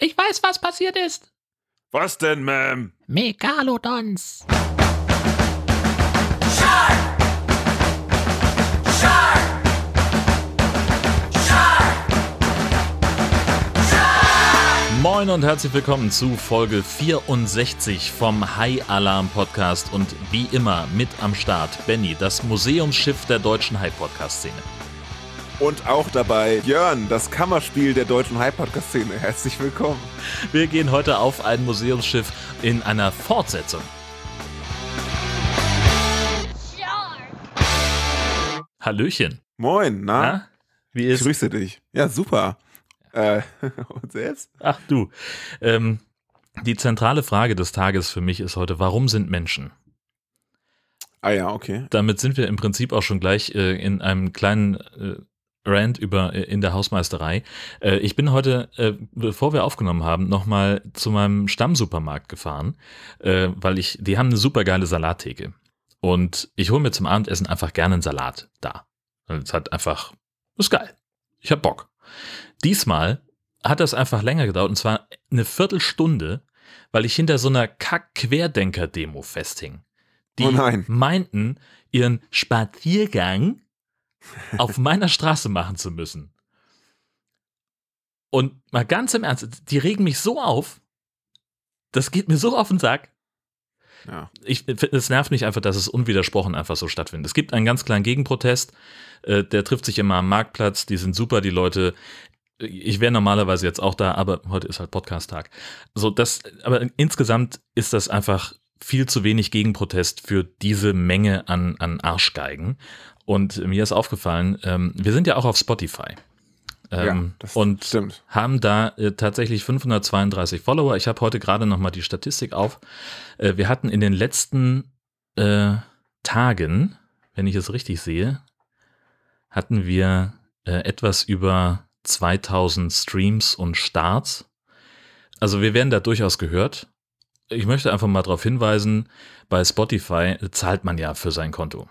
Ich weiß, was passiert ist. Was denn, Ma'am? Megalodons. Moin und herzlich willkommen zu Folge 64 vom High Alarm Podcast und wie immer mit am Start Benny, das Museumsschiff der deutschen High Podcast Szene. Und auch dabei Jörn, das Kammerspiel der deutschen High Podcast Szene. Herzlich willkommen. Wir gehen heute auf ein Museumsschiff in einer Fortsetzung. Hallöchen. Moin, na? na? Wie ist? Ich grüße dich. Ja, super. Äh, und selbst? Ach du. Ähm, die zentrale Frage des Tages für mich ist heute, warum sind Menschen? Ah ja, okay. Damit sind wir im Prinzip auch schon gleich äh, in einem kleinen äh, Rant über äh, in der Hausmeisterei. Äh, ich bin heute, äh, bevor wir aufgenommen haben, nochmal zu meinem Stammsupermarkt gefahren, weil ich, die haben eine super geile Salattheke. Und ich hole mir zum Abendessen einfach gerne einen Salat da. Es hat einfach, ist geil. Ich hab Bock. Diesmal hat das einfach länger gedauert und zwar eine Viertelstunde, weil ich hinter so einer Kack-Querdenker-Demo festhing. Die oh nein. meinten, ihren Spaziergang auf meiner Straße machen zu müssen. Und mal ganz im Ernst, die regen mich so auf, das geht mir so auf den Sack. Ja. Ich, es nervt mich einfach, dass es unwidersprochen einfach so stattfindet. Es gibt einen ganz kleinen Gegenprotest, äh, der trifft sich immer am Marktplatz, die sind super, die Leute ich wäre normalerweise jetzt auch da, aber heute ist halt Podcast-Tag. So, das, aber insgesamt ist das einfach viel zu wenig Gegenprotest für diese Menge an, an Arschgeigen. Und mir ist aufgefallen, ähm, wir sind ja auch auf Spotify. Ähm, ja, und stimmt. haben da äh, tatsächlich 532 Follower. Ich habe heute gerade noch mal die Statistik auf. Äh, wir hatten in den letzten äh, Tagen, wenn ich es richtig sehe, hatten wir äh, etwas über 2000 Streams und Starts. Also wir werden da durchaus gehört. Ich möchte einfach mal darauf hinweisen, bei Spotify zahlt man ja für sein Konto.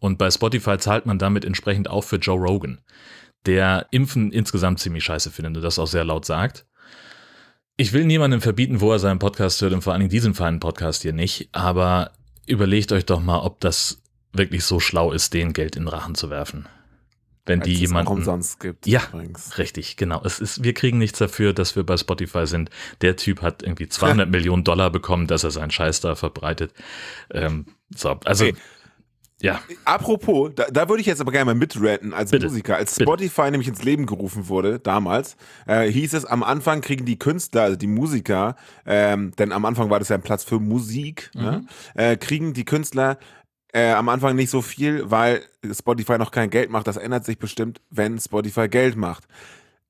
Und bei Spotify zahlt man damit entsprechend auch für Joe Rogan, der Impfen insgesamt ziemlich scheiße findet und das auch sehr laut sagt. Ich will niemandem verbieten, wo er seinen Podcast hört und vor allen Dingen diesen feinen Podcast hier nicht, aber überlegt euch doch mal, ob das wirklich so schlau ist, den Geld in Rachen zu werfen wenn Als die jemanden auch umsonst gibt. Ja, übrigens. richtig, genau. Es ist, wir kriegen nichts dafür, dass wir bei Spotify sind. Der Typ hat irgendwie 200 Millionen Dollar bekommen, dass er seinen Scheiß da verbreitet. Ähm, so, also. Okay. Ja. Apropos, da, da würde ich jetzt aber gerne mal mitranten als Bitte. Musiker. Als Spotify Bitte. nämlich ins Leben gerufen wurde, damals, äh, hieß es, am Anfang kriegen die Künstler, also die Musiker, ähm, denn am Anfang war das ja ein Platz für Musik, ne, mhm. ne, äh, kriegen die Künstler äh, am Anfang nicht so viel, weil Spotify noch kein Geld macht. Das ändert sich bestimmt, wenn Spotify Geld macht.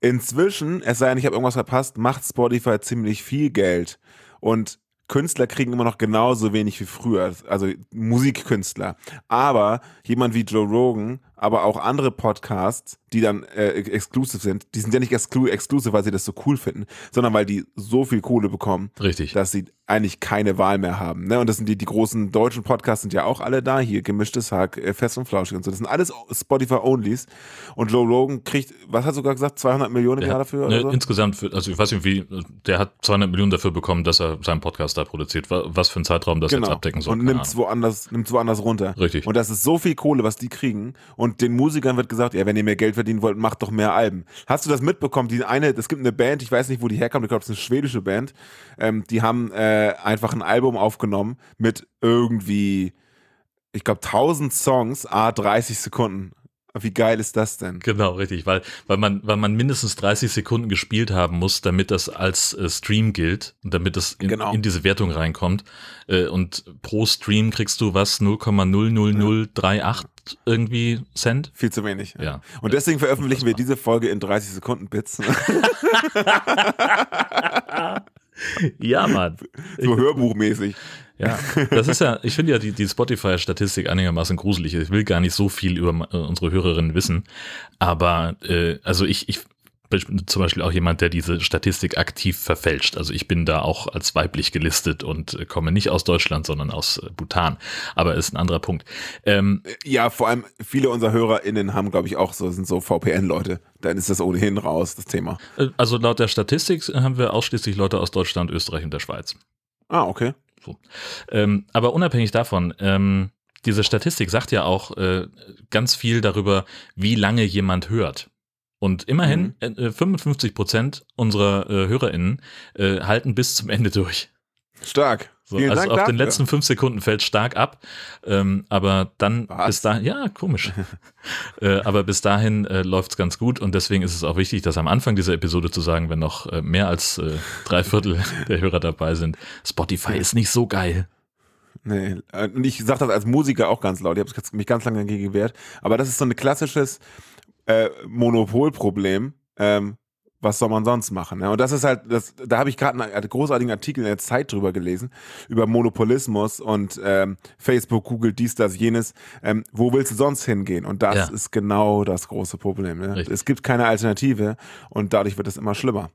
Inzwischen, es sei denn, ich habe irgendwas verpasst, macht Spotify ziemlich viel Geld. Und Künstler kriegen immer noch genauso wenig wie früher, also Musikkünstler. Aber jemand wie Joe Rogan, aber auch andere Podcasts, die dann äh, exclusive sind, die sind ja nicht exclu exclusive, weil sie das so cool finden, sondern weil die so viel Kohle bekommen, Richtig. dass sie eigentlich keine Wahl mehr haben. Ne? Und das sind die, die großen deutschen Podcasts sind ja auch alle da, hier gemischtes Hack, äh, Fest und Flauschig und so. Das sind alles Spotify-Onlys. Und Joe Rogan kriegt, was hat sogar gesagt, 200 Millionen im Jahr dafür? Ne, so? Insgesamt, für, also ich weiß nicht wie, der hat 200 Millionen dafür bekommen, dass er seinen Podcast da produziert. Was für ein Zeitraum das genau. jetzt abdecken soll. Und nimmt es woanders, nimmt's woanders runter. Richtig. Und das ist so viel Kohle, was die kriegen. Und den Musikern wird gesagt, ja, wenn ihr mehr Geld verdienen wollt, macht doch mehr Alben. Hast du das mitbekommen? Die eine, es gibt eine Band, ich weiß nicht, wo die herkommt, ich glaube, es ist eine schwedische Band. Ähm, die haben äh, einfach ein Album aufgenommen mit irgendwie, ich glaube, 1000 Songs, a 30 Sekunden. Wie geil ist das denn? Genau, richtig, weil, weil, man, weil man mindestens 30 Sekunden gespielt haben muss, damit das als äh, Stream gilt und damit es in, genau. in diese Wertung reinkommt. Äh, und pro Stream kriegst du was 0,00038 ja. irgendwie Cent. Viel zu wenig. Ja. Und deswegen veröffentlichen wir diese Folge in 30 Sekunden Bits. ja, Mann. So hörbuchmäßig. Ja, das ist ja, ich finde ja die, die Spotify-Statistik einigermaßen gruselig. Ich will gar nicht so viel über äh, unsere Hörerinnen wissen, aber äh, also ich, ich zum Beispiel auch jemand, der diese Statistik aktiv verfälscht. Also ich bin da auch als weiblich gelistet und äh, komme nicht aus Deutschland, sondern aus äh, Bhutan. Aber ist ein anderer Punkt. Ähm, ja, vor allem viele unserer HörerInnen haben, glaube ich, auch so, sind so VPN-Leute. Dann ist das ohnehin raus, das Thema. Also laut der Statistik haben wir ausschließlich Leute aus Deutschland, Österreich und der Schweiz. Ah, okay. So. Ähm, aber unabhängig davon, ähm, diese Statistik sagt ja auch äh, ganz viel darüber, wie lange jemand hört. Und immerhin mhm. äh, 55 Prozent unserer äh, HörerInnen äh, halten bis zum Ende durch. Stark. So, also Dank auf dafür. den letzten fünf Sekunden fällt stark ab, ähm, aber dann Was? bis dahin, ja, komisch. äh, aber bis dahin äh, läuft es ganz gut und deswegen ist es auch wichtig, das am Anfang dieser Episode zu sagen, wenn noch äh, mehr als äh, drei Viertel der Hörer dabei sind. Spotify ist nicht so geil. Nee, äh, und ich sage das als Musiker auch ganz laut. Ich habe mich ganz lange dagegen gewehrt. Aber das ist so ein klassisches äh, Monopolproblem. Ähm, was soll man sonst machen? Ja? Und das ist halt, das, da habe ich gerade einen großartigen Artikel in der Zeit drüber gelesen, über Monopolismus und ähm, Facebook, Google, dies, das, jenes. Ähm, wo willst du sonst hingehen? Und das ja. ist genau das große Problem. Ne? Es gibt keine Alternative und dadurch wird es immer schlimmer.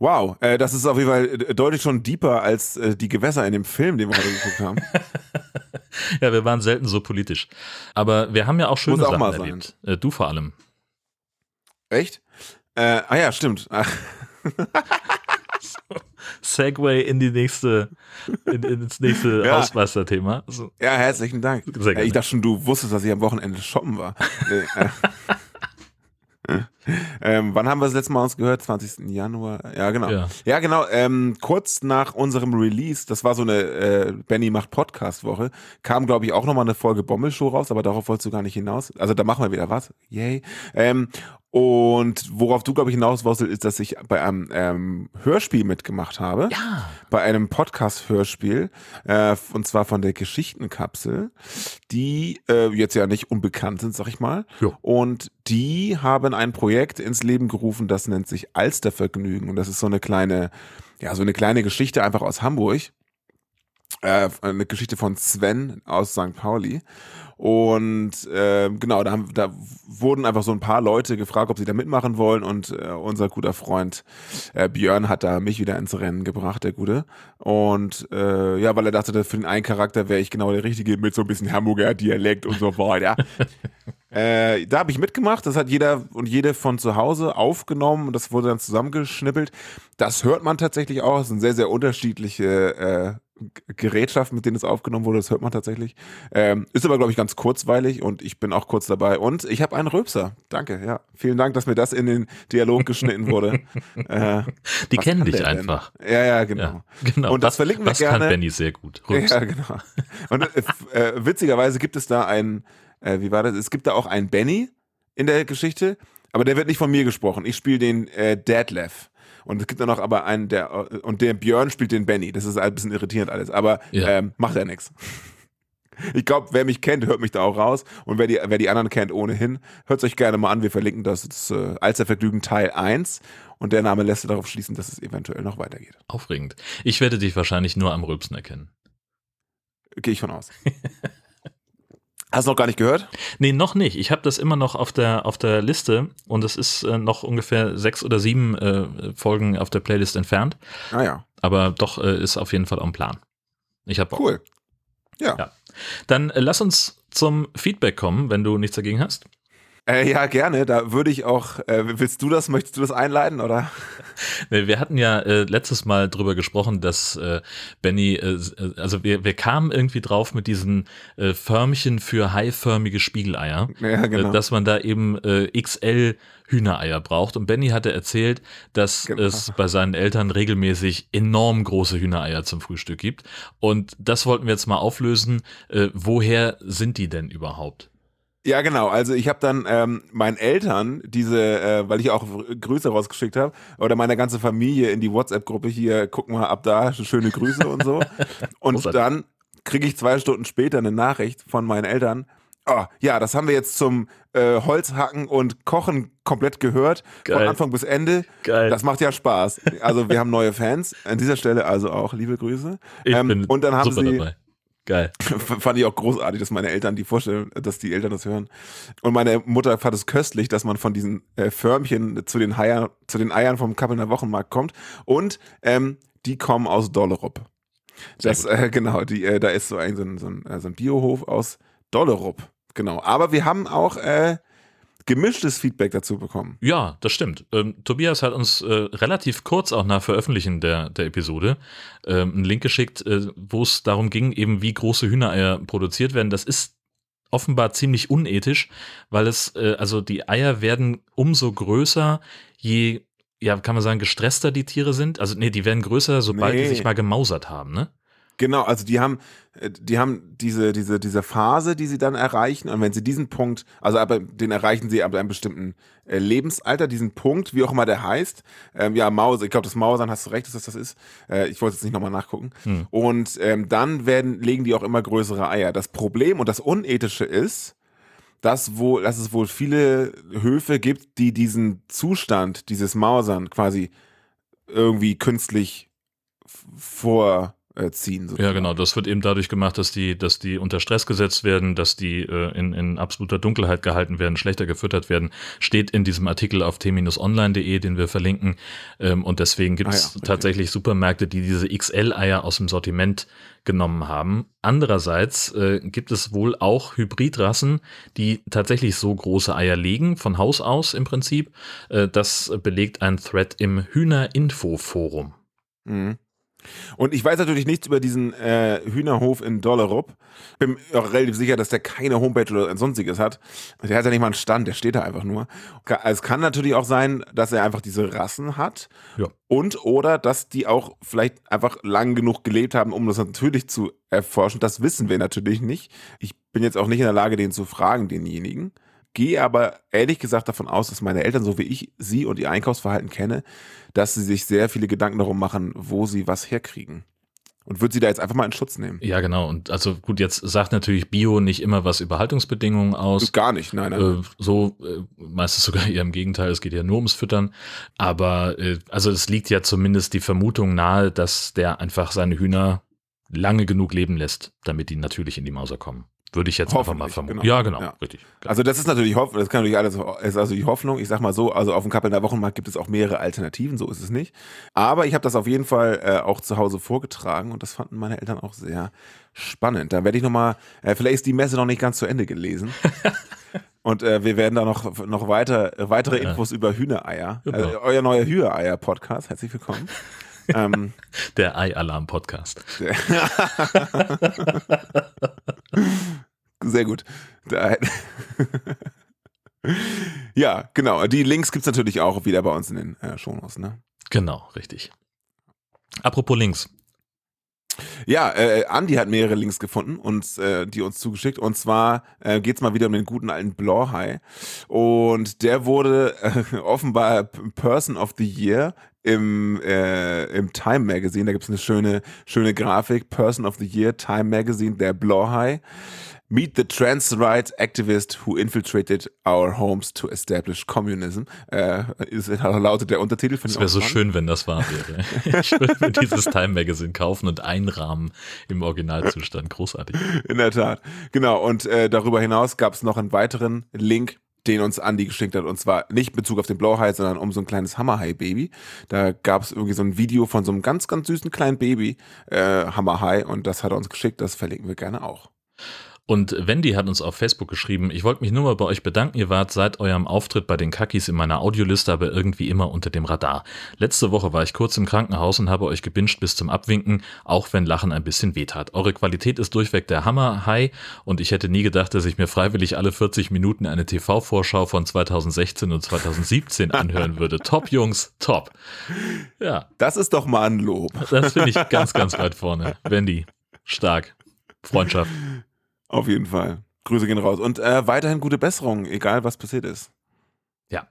Wow, äh, das ist auf jeden Fall äh, deutlich schon deeper als äh, die Gewässer in dem Film, den wir heute geguckt haben. ja, wir waren selten so politisch. Aber wir haben ja auch schöne Muss Sachen auch erlebt. Äh, du vor allem. Echt? Äh, ah ja, stimmt. Segway in die nächste, in, ins nächste ja. Hausmeister-Thema. So. Ja, herzlichen Dank. Ich dachte schon, du wusstest, dass ich am Wochenende shoppen war. Äh, ähm, wann haben wir das letzte Mal uns gehört? 20. Januar? Ja, genau. Ja, ja genau. Ähm, kurz nach unserem Release, das war so eine äh, Benny macht Podcast-Woche, kam, glaube ich, auch nochmal eine Folge Bommelshow raus, aber darauf wolltest du gar nicht hinaus. Also da machen wir wieder was. Yay. Ähm, und worauf du, glaube ich, hinaus wolltest, ist, dass ich bei einem ähm, Hörspiel mitgemacht habe. Ja. Bei einem Podcast-Hörspiel. Äh, und zwar von der Geschichtenkapsel, die äh, jetzt ja nicht unbekannt sind, sag ich mal. Jo. Und die haben ein Projekt ins Leben gerufen, das nennt sich Alstervergnügen. Und das ist so eine kleine, ja, so eine kleine Geschichte einfach aus Hamburg. Äh, eine Geschichte von Sven aus St. Pauli. Und äh, genau, da, haben, da wurden einfach so ein paar Leute gefragt, ob sie da mitmachen wollen. Und äh, unser guter Freund äh, Björn hat da mich wieder ins Rennen gebracht, der Gute. Und äh, ja, weil er dachte, für den einen Charakter wäre ich genau der Richtige mit so ein bisschen Hamburger Dialekt und so weiter. Äh, da habe ich mitgemacht, das hat jeder und jede von zu Hause aufgenommen und das wurde dann zusammengeschnippelt. Das hört man tatsächlich auch, es sind sehr, sehr unterschiedliche äh, Gerätschaften, mit denen es aufgenommen wurde, das hört man tatsächlich. Ähm, ist aber, glaube ich, ganz kurzweilig und ich bin auch kurz dabei. Und ich habe einen Röpser. Danke, ja. Vielen Dank, dass mir das in den Dialog geschnitten wurde. Äh, Die kennen dich einfach. Ja, ja, genau. Ja, genau. Und das, das verlinken wir das gerne. Das kann Benny sehr gut. Röpser. Ja, genau. Und äh, äh, witzigerweise gibt es da einen, äh, wie war das? Es gibt da auch einen Benny in der Geschichte, aber der wird nicht von mir gesprochen. Ich spiele den äh, Deadlev. Und es gibt dann noch aber einen, der, und der Björn spielt den Benny. Das ist ein bisschen irritierend alles, aber ja. ähm, macht ja nichts. Ich glaube, wer mich kennt, hört mich da auch raus. Und wer die, wer die anderen kennt, ohnehin, hört es euch gerne mal an. Wir verlinken das, das äh, Alstervergnügen Teil 1. Und der Name lässt darauf schließen, dass es eventuell noch weitergeht. Aufregend. Ich werde dich wahrscheinlich nur am Rülpsen erkennen. Gehe ich von aus. Hast du noch gar nicht gehört? Nee, noch nicht. Ich habe das immer noch auf der, auf der Liste und es ist äh, noch ungefähr sechs oder sieben äh, Folgen auf der Playlist entfernt. Ah ja. Aber doch äh, ist auf jeden Fall am Plan. Ich habe Cool. Ja. ja. Dann äh, lass uns zum Feedback kommen, wenn du nichts dagegen hast. Äh, ja, gerne. Da würde ich auch. Äh, willst du das? Möchtest du das einleiten oder? Nee, wir hatten ja äh, letztes Mal drüber gesprochen, dass äh, Benny, äh, äh, also wir, wir kamen irgendwie drauf mit diesen Förmchen für haiförmige Spiegeleier, ja, genau. dass man da eben XL Hühnereier braucht. Und Benny hatte erzählt, dass genau. es bei seinen Eltern regelmäßig enorm große Hühnereier zum Frühstück gibt. Und das wollten wir jetzt mal auflösen. Woher sind die denn überhaupt? Ja, genau. Also ich habe dann ähm, meinen Eltern diese, äh, weil ich auch Grüße rausgeschickt habe, oder meine ganze Familie in die WhatsApp-Gruppe hier, guck mal ab da, schöne Grüße und so. Und dann kriege ich zwei Stunden später eine Nachricht von meinen Eltern. Oh, ja, das haben wir jetzt zum äh, Holzhacken und Kochen komplett gehört. Geil. Von Anfang bis Ende. Geil. Das macht ja Spaß. Also wir haben neue Fans. An dieser Stelle also auch liebe Grüße. Ich ähm, bin und dann haben sie, dabei Geil. Fand ich auch großartig, dass meine Eltern die vorstellen, dass die Eltern das hören. Und meine Mutter fand es köstlich, dass man von diesen äh, Förmchen zu den, Eier, zu den Eiern vom Kappelner Wochenmarkt kommt. Und ähm, die kommen aus Dollerup. Das, äh, genau, die, äh, da ist so ein, so ein, so ein, äh, so ein Biohof aus Dollerup. Genau. Aber wir haben auch äh, gemischtes Feedback dazu bekommen. Ja, das stimmt. Ähm, Tobias hat uns äh, relativ kurz auch nach Veröffentlichen der, der Episode ähm, einen Link geschickt, äh, wo es darum ging, eben wie große Hühnereier produziert werden. Das ist offenbar ziemlich unethisch, weil es, äh, also die Eier werden umso größer, je, ja, kann man sagen, gestresster die Tiere sind. Also, nee, die werden größer, sobald nee. die sich mal gemausert haben, ne? Genau, also die haben, äh, die haben diese, diese, diese Phase, die sie dann erreichen. Und wenn sie diesen Punkt, also aber den erreichen sie ab einem bestimmten äh, Lebensalter, diesen Punkt, wie auch immer der heißt. Ähm, ja, Maus, ich glaube, das Mausern hast du recht, dass das das ist. Äh, ich wollte jetzt nicht nochmal nachgucken. Hm. Und ähm, dann werden, legen die auch immer größere Eier. Das Problem und das Unethische ist, dass, wohl, dass es wohl viele Höfe gibt, die diesen Zustand, dieses Mausern quasi irgendwie künstlich vor äh, ziehen. Sozusagen. Ja, genau. Das wird eben dadurch gemacht, dass die, dass die unter Stress gesetzt werden, dass die äh, in, in absoluter Dunkelheit gehalten werden, schlechter gefüttert werden. Steht in diesem Artikel auf t-online.de, den wir verlinken. Ähm, und deswegen gibt es ah, ja, tatsächlich Supermärkte, die diese XL-Eier aus dem Sortiment genommen haben. Andererseits äh, gibt es wohl auch Hybridrassen, die tatsächlich so große Eier legen, von Haus aus im Prinzip. Äh, das belegt ein Thread im Hühnerinfo-Forum. Mhm. Und ich weiß natürlich nichts über diesen äh, Hühnerhof in Dollerup. Bin auch relativ sicher, dass der keine Homepage oder ein sonstiges hat. Der hat ja nicht mal einen Stand, der steht da einfach nur. Es kann natürlich auch sein, dass er einfach diese Rassen hat. Ja. Und oder dass die auch vielleicht einfach lang genug gelebt haben, um das natürlich zu erforschen. Das wissen wir natürlich nicht. Ich bin jetzt auch nicht in der Lage, den zu fragen, denjenigen gehe aber ehrlich gesagt davon aus, dass meine Eltern, so wie ich sie und ihr Einkaufsverhalten kenne, dass sie sich sehr viele Gedanken darum machen, wo sie was herkriegen. Und würde sie da jetzt einfach mal in Schutz nehmen. Ja, genau. Und also gut, jetzt sagt natürlich Bio nicht immer was über Haltungsbedingungen aus. Gar nicht, nein, nein. Äh, so äh, meistens sogar eher im Gegenteil, es geht ja nur ums Füttern. Aber äh, also es liegt ja zumindest die Vermutung nahe, dass der einfach seine Hühner lange genug leben lässt, damit die natürlich in die Mauser kommen. Würde ich jetzt einfach mal vermuten. Genau. Ja, genau, ja. richtig. Genau. Also das ist natürlich Hoffnung, das kann natürlich alles, ist also die Hoffnung. Ich sag mal so, also auf dem Kappelner Wochenmarkt gibt es auch mehrere Alternativen, so ist es nicht. Aber ich habe das auf jeden Fall äh, auch zu Hause vorgetragen und das fanden meine Eltern auch sehr spannend. Da werde ich nochmal, äh, vielleicht ist die Messe noch nicht ganz zu Ende gelesen. und äh, wir werden da noch, noch weiter, weitere Infos über Hühnereier, genau. also euer neuer Hühnereier-Podcast, herzlich willkommen. ähm, der Ei-Alarm-Podcast. Sehr gut. ja, genau. Die Links gibt es natürlich auch wieder bei uns in den äh, Shownotes, ne? Genau, richtig. Apropos Links. Ja, äh, Andi hat mehrere Links gefunden und äh, die uns zugeschickt. Und zwar äh, geht es mal wieder um den guten alten Blauhai. Und der wurde äh, offenbar Person of the Year im, äh, im Time Magazine. Da gibt es eine schöne, schöne Grafik. Person of the Year, Time Magazine, der Blauhai. Meet the trans rights activist who infiltrated our homes to establish communism. Äh, ist, lautet der Untertitel von Es wäre so schön, wenn das wahr wäre. ich würde mir dieses Time Magazine kaufen und einrahmen im Originalzustand. Großartig. In der Tat. Genau. Und äh, darüber hinaus gab es noch einen weiteren Link den uns Andy geschickt hat. Und zwar nicht in Bezug auf den Blauhai, sondern um so ein kleines Hammerhai-Baby. Da gab es irgendwie so ein Video von so einem ganz, ganz süßen kleinen Baby, äh, Hammerhai. Und das hat er uns geschickt. Das verlinken wir gerne auch. Und Wendy hat uns auf Facebook geschrieben, ich wollte mich nur mal bei euch bedanken, ihr wart seit eurem Auftritt bei den Kakis in meiner Audioliste aber irgendwie immer unter dem Radar. Letzte Woche war ich kurz im Krankenhaus und habe euch gebinged bis zum Abwinken, auch wenn Lachen ein bisschen wehtat. Eure Qualität ist durchweg der Hammer, hi, und ich hätte nie gedacht, dass ich mir freiwillig alle 40 Minuten eine TV-Vorschau von 2016 und 2017 anhören würde. top, Jungs, top. Ja. Das ist doch mal ein Lob. Das finde ich ganz, ganz weit vorne. Wendy, stark. Freundschaft. Auf jeden Fall. Grüße gehen raus. Und äh, weiterhin gute Besserung, egal was passiert ist. Ja.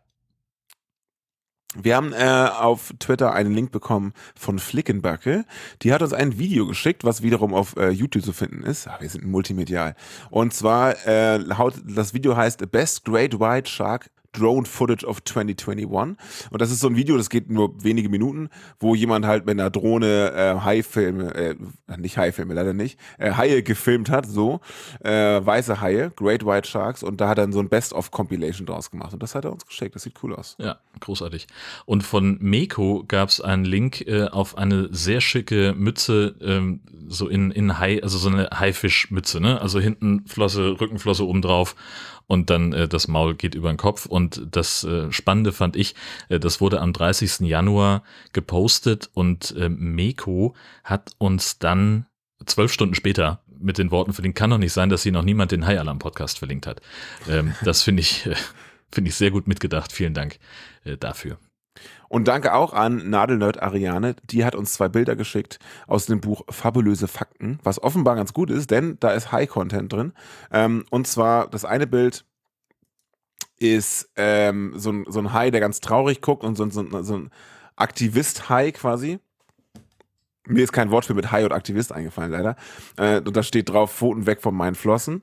Wir haben äh, auf Twitter einen Link bekommen von Flickenbacke. Die hat uns ein Video geschickt, was wiederum auf äh, YouTube zu finden ist. Ach, wir sind multimedial. Und zwar, äh, das Video heißt Best Great White Shark Drone Footage of 2021. Und das ist so ein Video, das geht nur wenige Minuten, wo jemand halt mit einer Drohne äh, Haifilme, äh, nicht Haifilme, leider nicht, äh, Haie gefilmt hat, so, äh, weiße Haie, Great White Sharks, und da hat er dann so ein Best-of-Compilation draus gemacht. Und das hat er uns geschickt. Das sieht cool aus. Ja, großartig. Und von Meko gab es einen Link äh, auf eine sehr schicke Mütze, ähm, so in, in Hai, also so eine Haifischmütze, ne? Also hinten Flosse, Rückenflosse oben drauf und dann äh, das Maul geht über den Kopf. Und das äh, Spannende fand ich, äh, das wurde am 30. Januar gepostet und äh, Meko hat uns dann zwölf Stunden später mit den Worten verlinkt, kann doch nicht sein, dass hier noch niemand den High Alarm Podcast verlinkt hat. Ähm, das finde ich, äh, finde ich sehr gut mitgedacht. Vielen Dank äh, dafür. Und danke auch an Nadelnerd Ariane, die hat uns zwei Bilder geschickt aus dem Buch Fabulöse Fakten, was offenbar ganz gut ist, denn da ist High-Content drin. Ähm, und zwar das eine Bild ist ähm, so, ein, so ein Hai, der ganz traurig guckt und so, so, so ein Aktivist-Hai quasi. Mir ist kein Wortspiel mit Hai und Aktivist eingefallen, leider. Äh, und da steht drauf, Pfoten weg von meinen Flossen.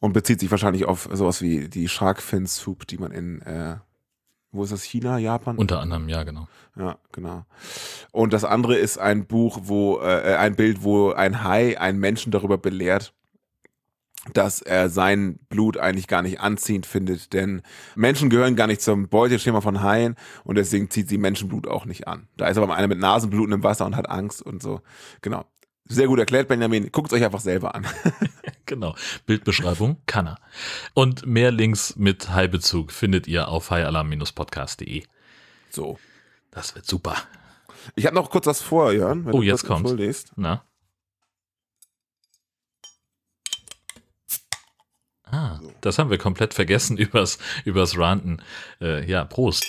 Und bezieht sich wahrscheinlich auf sowas wie die Shark Fin Soup, die man in äh, wo ist das? China, Japan? Unter anderem, ja, genau. Ja, genau. Und das andere ist ein Buch, wo, äh, ein Bild, wo ein Hai einen Menschen darüber belehrt, dass er sein Blut eigentlich gar nicht anziehend findet, denn Menschen gehören gar nicht zum Beuteschema von Haien und deswegen zieht sie Menschenblut auch nicht an. Da ist aber einer mit Nasenbluten im Wasser und hat Angst und so. Genau. Sehr gut erklärt, Benjamin. Guckt es euch einfach selber an. genau. Bildbeschreibung kann er. Und mehr Links mit Hai-Bezug findet ihr auf highalarm-podcast.de. So. Das wird super. Ich habe noch kurz was vor, Jörn. oh, jetzt kommt. Na? Ah, so. das haben wir komplett vergessen übers, übers Ranten. Äh, ja, Prost.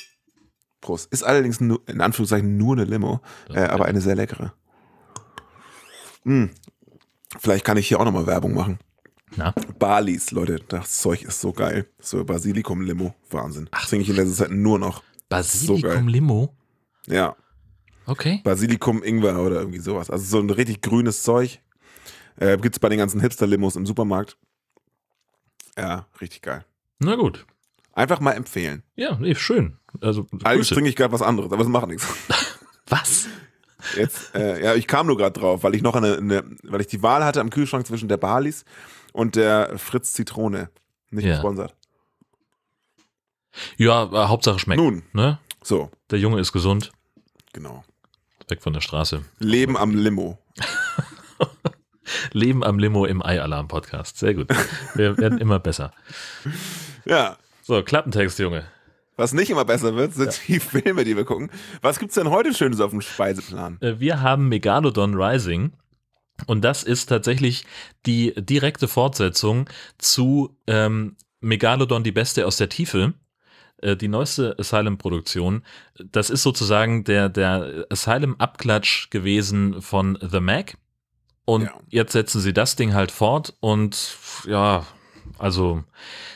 Prost. Ist allerdings nur, in Anführungszeichen nur eine Limo, äh, aber eine sehr leckere. Hm. Vielleicht kann ich hier auch nochmal Werbung machen. Na? Balis, Leute, das Zeug ist so geil. So Basilikum-Limo, Wahnsinn. Ach, trinke ich in letzter Zeit nur noch. Basilikum-Limo? So ja. Okay. Basilikum, Ingwer oder irgendwie sowas. Also so ein richtig grünes Zeug. Äh, Gibt es bei den ganzen Hipster-Limos im Supermarkt. Ja, richtig geil. Na gut. Einfach mal empfehlen. Ja, nee, schön. Also, Eigentlich trinke ich gerade was anderes, aber es macht nichts. was? Jetzt, äh, ja, ich kam nur gerade drauf, weil ich noch eine, eine, weil ich die Wahl hatte am Kühlschrank zwischen der Balis und der Fritz Zitrone. Nicht ja. gesponsert. Ja, äh, Hauptsache schmeckt. Nun. Ne? So. Der Junge ist gesund. Genau. Weg von der Straße. Leben am Limo. Leben am Limo im Ei-Alarm-Podcast. Sehr gut. Wir werden immer besser. Ja. So, Klappentext, Junge. Was nicht immer besser wird, sind ja. die Filme, die wir gucken. Was gibt's denn heute Schönes auf dem Speiseplan? Äh, wir haben Megalodon Rising. Und das ist tatsächlich die direkte Fortsetzung zu ähm, Megalodon, die Beste aus der Tiefe. Äh, die neueste Asylum-Produktion. Das ist sozusagen der, der Asylum-Abklatsch gewesen von The Mac. Und ja. jetzt setzen sie das Ding halt fort und ja, also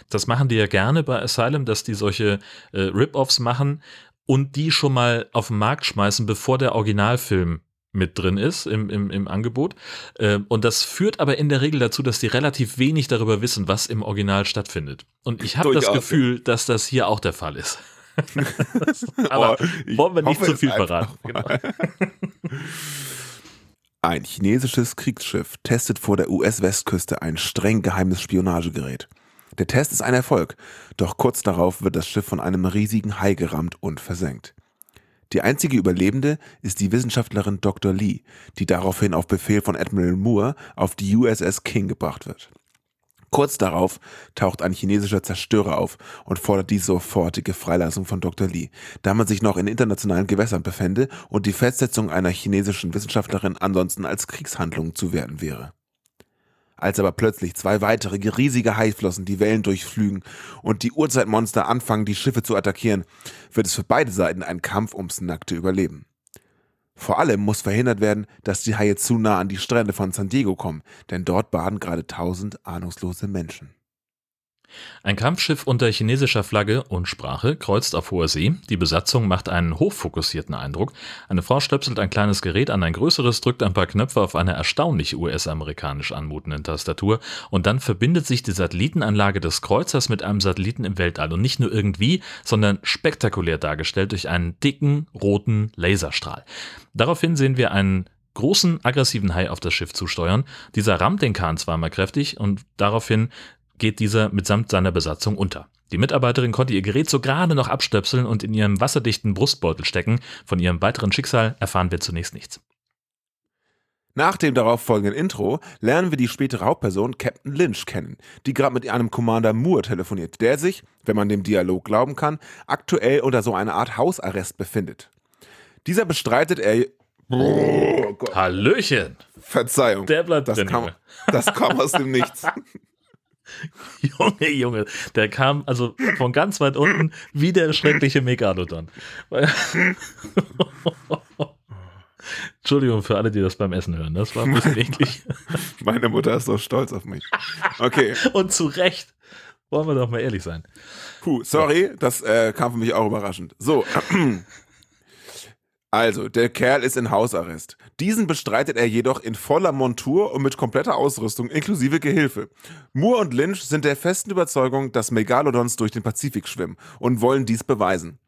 das machen die ja gerne bei Asylum, dass die solche äh, Rip-Offs machen und die schon mal auf den Markt schmeißen, bevor der Originalfilm mit drin ist im, im, im Angebot. Äh, und das führt aber in der Regel dazu, dass die relativ wenig darüber wissen, was im Original stattfindet. Und ich habe das Gefühl, dass das hier auch der Fall ist. aber oh, wollen wir nicht zu viel verraten. Genau. Ein chinesisches Kriegsschiff testet vor der US-Westküste ein streng geheimes Spionagegerät. Der Test ist ein Erfolg, doch kurz darauf wird das Schiff von einem riesigen Hai gerammt und versenkt. Die einzige Überlebende ist die Wissenschaftlerin Dr. Lee, die daraufhin auf Befehl von Admiral Moore auf die USS King gebracht wird. Kurz darauf taucht ein chinesischer Zerstörer auf und fordert die sofortige Freilassung von Dr. Lee, da man sich noch in internationalen Gewässern befände und die Festsetzung einer chinesischen Wissenschaftlerin ansonsten als Kriegshandlung zu werten wäre. Als aber plötzlich zwei weitere riesige Haiflossen die Wellen durchflügen und die Urzeitmonster anfangen, die Schiffe zu attackieren, wird es für beide Seiten ein Kampf ums nackte Überleben. Vor allem muss verhindert werden, dass die Haie zu nah an die Strände von San Diego kommen, denn dort baden gerade tausend ahnungslose Menschen. Ein Kampfschiff unter chinesischer Flagge und Sprache kreuzt auf hoher See. Die Besatzung macht einen hochfokussierten Eindruck. Eine Frau stöpselt ein kleines Gerät an ein größeres, drückt ein paar Knöpfe auf einer erstaunlich US-amerikanisch anmutenden Tastatur und dann verbindet sich die Satellitenanlage des Kreuzers mit einem Satelliten im Weltall und nicht nur irgendwie, sondern spektakulär dargestellt durch einen dicken roten Laserstrahl. Daraufhin sehen wir einen großen aggressiven Hai auf das Schiff zusteuern. Dieser rammt den Kahn zweimal kräftig und daraufhin geht dieser mitsamt seiner Besatzung unter. Die Mitarbeiterin konnte ihr Gerät so gerade noch abstöpseln und in ihrem wasserdichten Brustbeutel stecken. Von ihrem weiteren Schicksal erfahren wir zunächst nichts. Nach dem darauf folgenden Intro lernen wir die spätere Hauptperson Captain Lynch kennen, die gerade mit einem Commander Moore telefoniert, der sich, wenn man dem Dialog glauben kann, aktuell unter so einer Art Hausarrest befindet. Dieser bestreitet er. Oh Hallöchen! Verzeihung. Der bleibt das drin, kam, Das kam aus dem Nichts. Junge, Junge, der kam also von ganz weit unten wie der schreckliche Megalodon. Entschuldigung für alle, die das beim Essen hören. Das war ein bisschen eklig. Meine Mutter ist so stolz auf mich. Okay. Und zu Recht. Wollen wir doch mal ehrlich sein. Puh, sorry, das äh, kam für mich auch überraschend. So. Also, der Kerl ist in Hausarrest. Diesen bestreitet er jedoch in voller Montur und mit kompletter Ausrüstung inklusive Gehilfe. Moore und Lynch sind der festen Überzeugung, dass Megalodons durch den Pazifik schwimmen und wollen dies beweisen.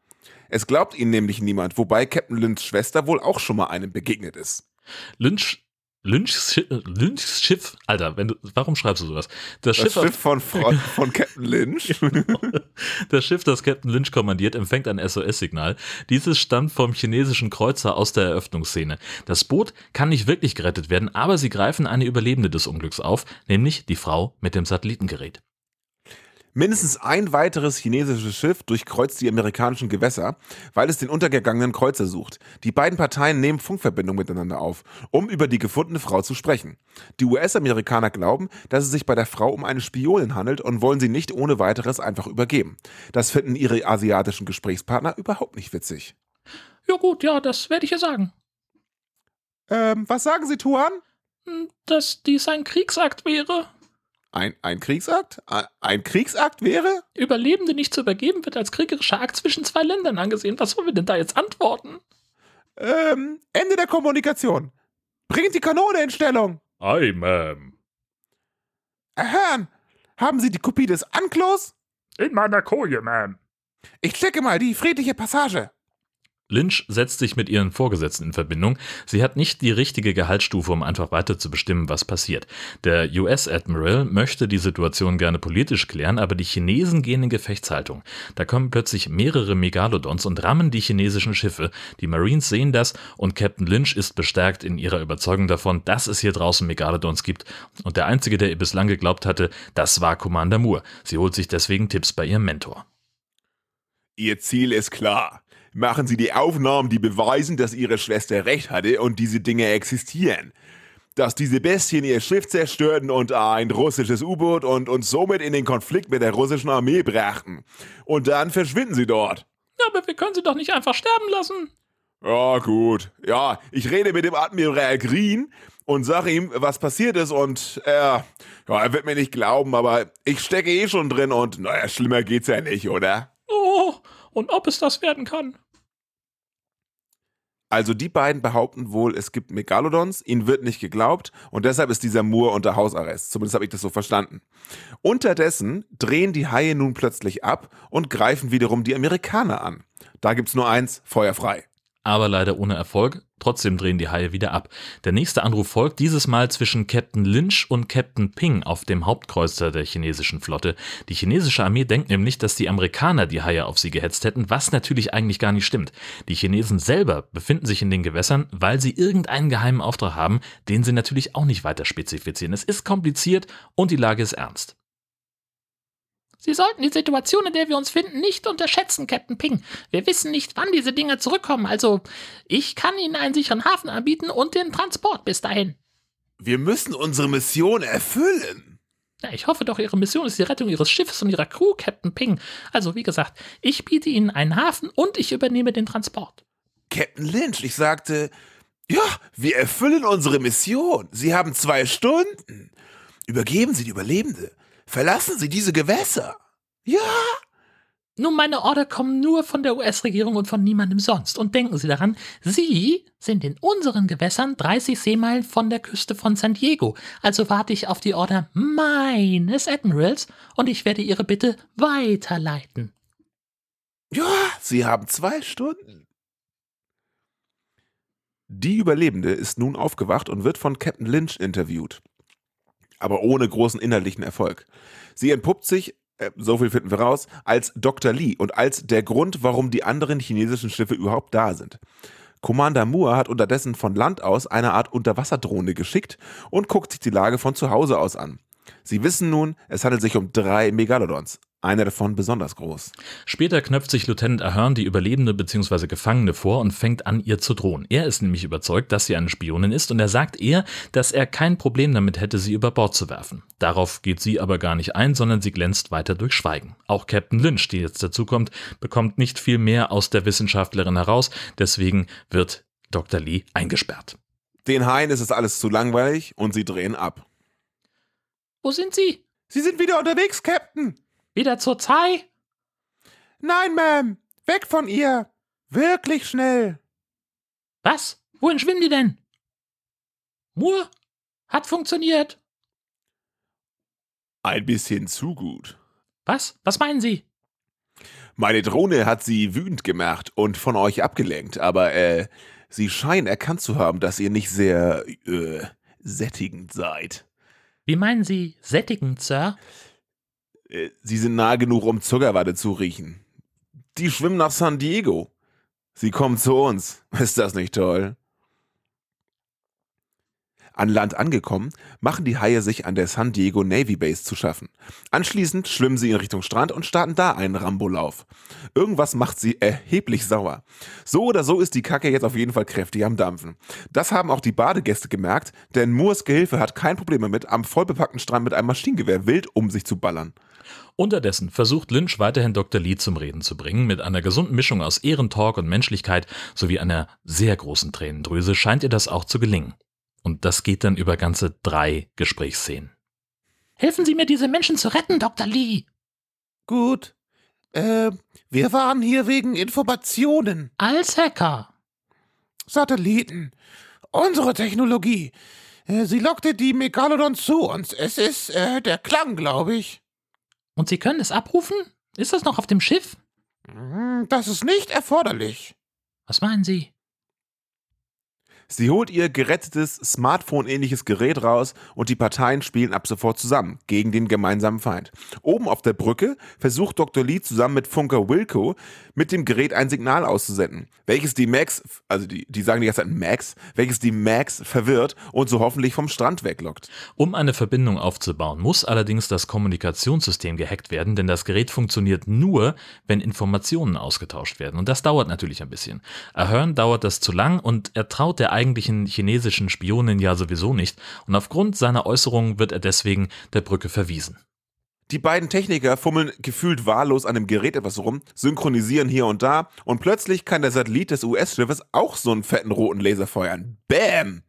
Es glaubt ihnen nämlich niemand, wobei Captain Lynchs Schwester wohl auch schon mal einem begegnet ist. Lynch Lynchs Schiff, Lynchs Schiff, Alter, wenn du, warum schreibst du sowas? Das, das Schiff, Schiff von, von, von Captain Lynch. genau. Das Schiff, das Captain Lynch kommandiert, empfängt ein SOS-Signal. Dieses stammt vom chinesischen Kreuzer aus der Eröffnungsszene. Das Boot kann nicht wirklich gerettet werden, aber sie greifen eine Überlebende des Unglücks auf, nämlich die Frau mit dem Satellitengerät. Mindestens ein weiteres chinesisches Schiff durchkreuzt die amerikanischen Gewässer, weil es den untergegangenen Kreuzer sucht. Die beiden Parteien nehmen Funkverbindung miteinander auf, um über die gefundene Frau zu sprechen. Die US-Amerikaner glauben, dass es sich bei der Frau um eine Spionin handelt und wollen sie nicht ohne weiteres einfach übergeben. Das finden ihre asiatischen Gesprächspartner überhaupt nicht witzig. Ja gut, ja, das werde ich ja sagen. Ähm, was sagen Sie, Tuan? Hm, dass dies ein Kriegsakt wäre. Ein, ein Kriegsakt? Ein Kriegsakt wäre? Überlebende nicht zu übergeben wird als kriegerischer Akt zwischen zwei Ländern angesehen. Was wollen wir denn da jetzt antworten? Ähm, Ende der Kommunikation. Bringt die Kanone in Stellung. Aye, Ma'am. Herrn, haben Sie die Kopie des Anklos? In meiner Koje, Ma'am. Ich checke mal die friedliche Passage. Lynch setzt sich mit ihren Vorgesetzten in Verbindung. Sie hat nicht die richtige Gehaltsstufe, um einfach weiter zu bestimmen, was passiert. Der US-Admiral möchte die Situation gerne politisch klären, aber die Chinesen gehen in Gefechtshaltung. Da kommen plötzlich mehrere Megalodons und rammen die chinesischen Schiffe. Die Marines sehen das und Captain Lynch ist bestärkt in ihrer Überzeugung davon, dass es hier draußen Megalodons gibt. Und der Einzige, der ihr bislang geglaubt hatte, das war Commander Moore. Sie holt sich deswegen Tipps bei ihrem Mentor. Ihr Ziel ist klar machen sie die Aufnahmen, die beweisen, dass ihre Schwester recht hatte und diese Dinge existieren. Dass diese Bestien ihr Schiff zerstörten und ein russisches U-Boot und uns somit in den Konflikt mit der russischen Armee brachten. Und dann verschwinden sie dort. Aber wir können sie doch nicht einfach sterben lassen. Ja, gut. Ja, ich rede mit dem Admiral Green und sage ihm, was passiert ist und er, ja, er wird mir nicht glauben, aber ich stecke eh schon drin und naja, schlimmer geht's ja nicht, oder? Oh, und ob es das werden kann. Also die beiden behaupten wohl, es gibt Megalodons, ihnen wird nicht geglaubt und deshalb ist dieser Moore unter Hausarrest. Zumindest habe ich das so verstanden. Unterdessen drehen die Haie nun plötzlich ab und greifen wiederum die Amerikaner an. Da gibt's nur eins, Feuer frei aber leider ohne Erfolg. Trotzdem drehen die Haie wieder ab. Der nächste Anruf folgt, dieses Mal zwischen Captain Lynch und Captain Ping auf dem Hauptkreuzer der chinesischen Flotte. Die chinesische Armee denkt nämlich, dass die Amerikaner die Haie auf sie gehetzt hätten, was natürlich eigentlich gar nicht stimmt. Die Chinesen selber befinden sich in den Gewässern, weil sie irgendeinen geheimen Auftrag haben, den sie natürlich auch nicht weiter spezifizieren. Es ist kompliziert und die Lage ist ernst. Sie sollten die Situation, in der wir uns finden, nicht unterschätzen, Captain Ping. Wir wissen nicht, wann diese Dinge zurückkommen, also ich kann Ihnen einen sicheren Hafen anbieten und den Transport bis dahin. Wir müssen unsere Mission erfüllen. Ja, ich hoffe doch, Ihre Mission ist die Rettung Ihres Schiffes und Ihrer Crew, Captain Ping. Also, wie gesagt, ich biete Ihnen einen Hafen und ich übernehme den Transport. Captain Lynch, ich sagte, ja, wir erfüllen unsere Mission. Sie haben zwei Stunden. Übergeben Sie die Überlebende. Verlassen Sie diese Gewässer. Ja. Nun, meine Order kommen nur von der US-Regierung und von niemandem sonst. Und denken Sie daran, Sie sind in unseren Gewässern 30 Seemeilen von der Küste von San Diego. Also warte ich auf die Order meines Admirals und ich werde Ihre Bitte weiterleiten. Ja, Sie haben zwei Stunden. Die Überlebende ist nun aufgewacht und wird von Captain Lynch interviewt. Aber ohne großen inhaltlichen Erfolg. Sie entpuppt sich, äh, so viel finden wir raus, als Dr. Lee und als der Grund, warum die anderen chinesischen Schiffe überhaupt da sind. Commander Moore hat unterdessen von Land aus eine Art Unterwasserdrohne geschickt und guckt sich die Lage von zu Hause aus an. Sie wissen nun, es handelt sich um drei Megalodons, einer davon besonders groß. Später knöpft sich Lieutenant Ahern die Überlebende bzw. Gefangene vor und fängt an, ihr zu drohen. Er ist nämlich überzeugt, dass sie eine Spionin ist und er sagt ihr, dass er kein Problem damit hätte, sie über Bord zu werfen. Darauf geht sie aber gar nicht ein, sondern sie glänzt weiter durch Schweigen. Auch Captain Lynch, die jetzt dazukommt, bekommt nicht viel mehr aus der Wissenschaftlerin heraus, deswegen wird Dr. Lee eingesperrt. Den Haien ist es alles zu langweilig und sie drehen ab. Wo sind Sie? Sie sind wieder unterwegs, Captain. Wieder zur Zai? Nein, Ma'am. Weg von ihr. Wirklich schnell. Was? Wohin schwimmen die denn? Moore? Hat funktioniert. Ein bisschen zu gut. Was? Was meinen Sie? Meine Drohne hat sie wütend gemacht und von euch abgelenkt, aber äh, sie scheinen erkannt zu haben, dass ihr nicht sehr äh, sättigend seid. Wie meinen Sie sättigend, Sir? Äh, sie sind nah genug, um Zuckerwatte zu riechen. Die schwimmen nach San Diego. Sie kommen zu uns. Ist das nicht toll? An Land angekommen, machen die Haie sich an der San Diego Navy Base zu schaffen. Anschließend schwimmen sie in Richtung Strand und starten da einen Rambolauf. Irgendwas macht sie erheblich sauer. So oder so ist die Kacke jetzt auf jeden Fall kräftig am Dampfen. Das haben auch die Badegäste gemerkt, denn Moores Gehilfe hat kein Problem damit, am vollbepackten Strand mit einem Maschinengewehr wild um sich zu ballern. Unterdessen versucht Lynch weiterhin Dr. Lee zum Reden zu bringen. Mit einer gesunden Mischung aus Ehrentalk und Menschlichkeit sowie einer sehr großen Tränendrüse scheint ihr das auch zu gelingen. Und das geht dann über ganze drei Gesprächsszenen. Helfen Sie mir, diese Menschen zu retten, Dr. Lee. Gut. Äh, wir waren hier wegen Informationen. Als Hacker. Satelliten. Unsere Technologie. Äh, sie lockte die Megalodons zu uns. Es ist äh, der Klang, glaube ich. Und Sie können es abrufen? Ist das noch auf dem Schiff? Hm, das ist nicht erforderlich. Was meinen Sie? Sie holt ihr gerettetes Smartphone-ähnliches Gerät raus und die Parteien spielen ab sofort zusammen gegen den gemeinsamen Feind. Oben auf der Brücke versucht Dr. Lee zusammen mit Funker Wilco mit dem Gerät ein Signal auszusenden, welches die Max, also die, die sagen die ganze Zeit Max, welches die Max verwirrt und so hoffentlich vom Strand weglockt. Um eine Verbindung aufzubauen, muss allerdings das Kommunikationssystem gehackt werden, denn das Gerät funktioniert nur, wenn Informationen ausgetauscht werden. Und das dauert natürlich ein bisschen. Ahern dauert das zu lang und er traut der eigentlichen chinesischen Spionin ja sowieso nicht und aufgrund seiner Äußerungen wird er deswegen der Brücke verwiesen. Die beiden Techniker fummeln gefühlt wahllos an dem Gerät etwas rum, synchronisieren hier und da und plötzlich kann der Satellit des US-Schiffes auch so einen fetten roten Laser feuern. Bäm!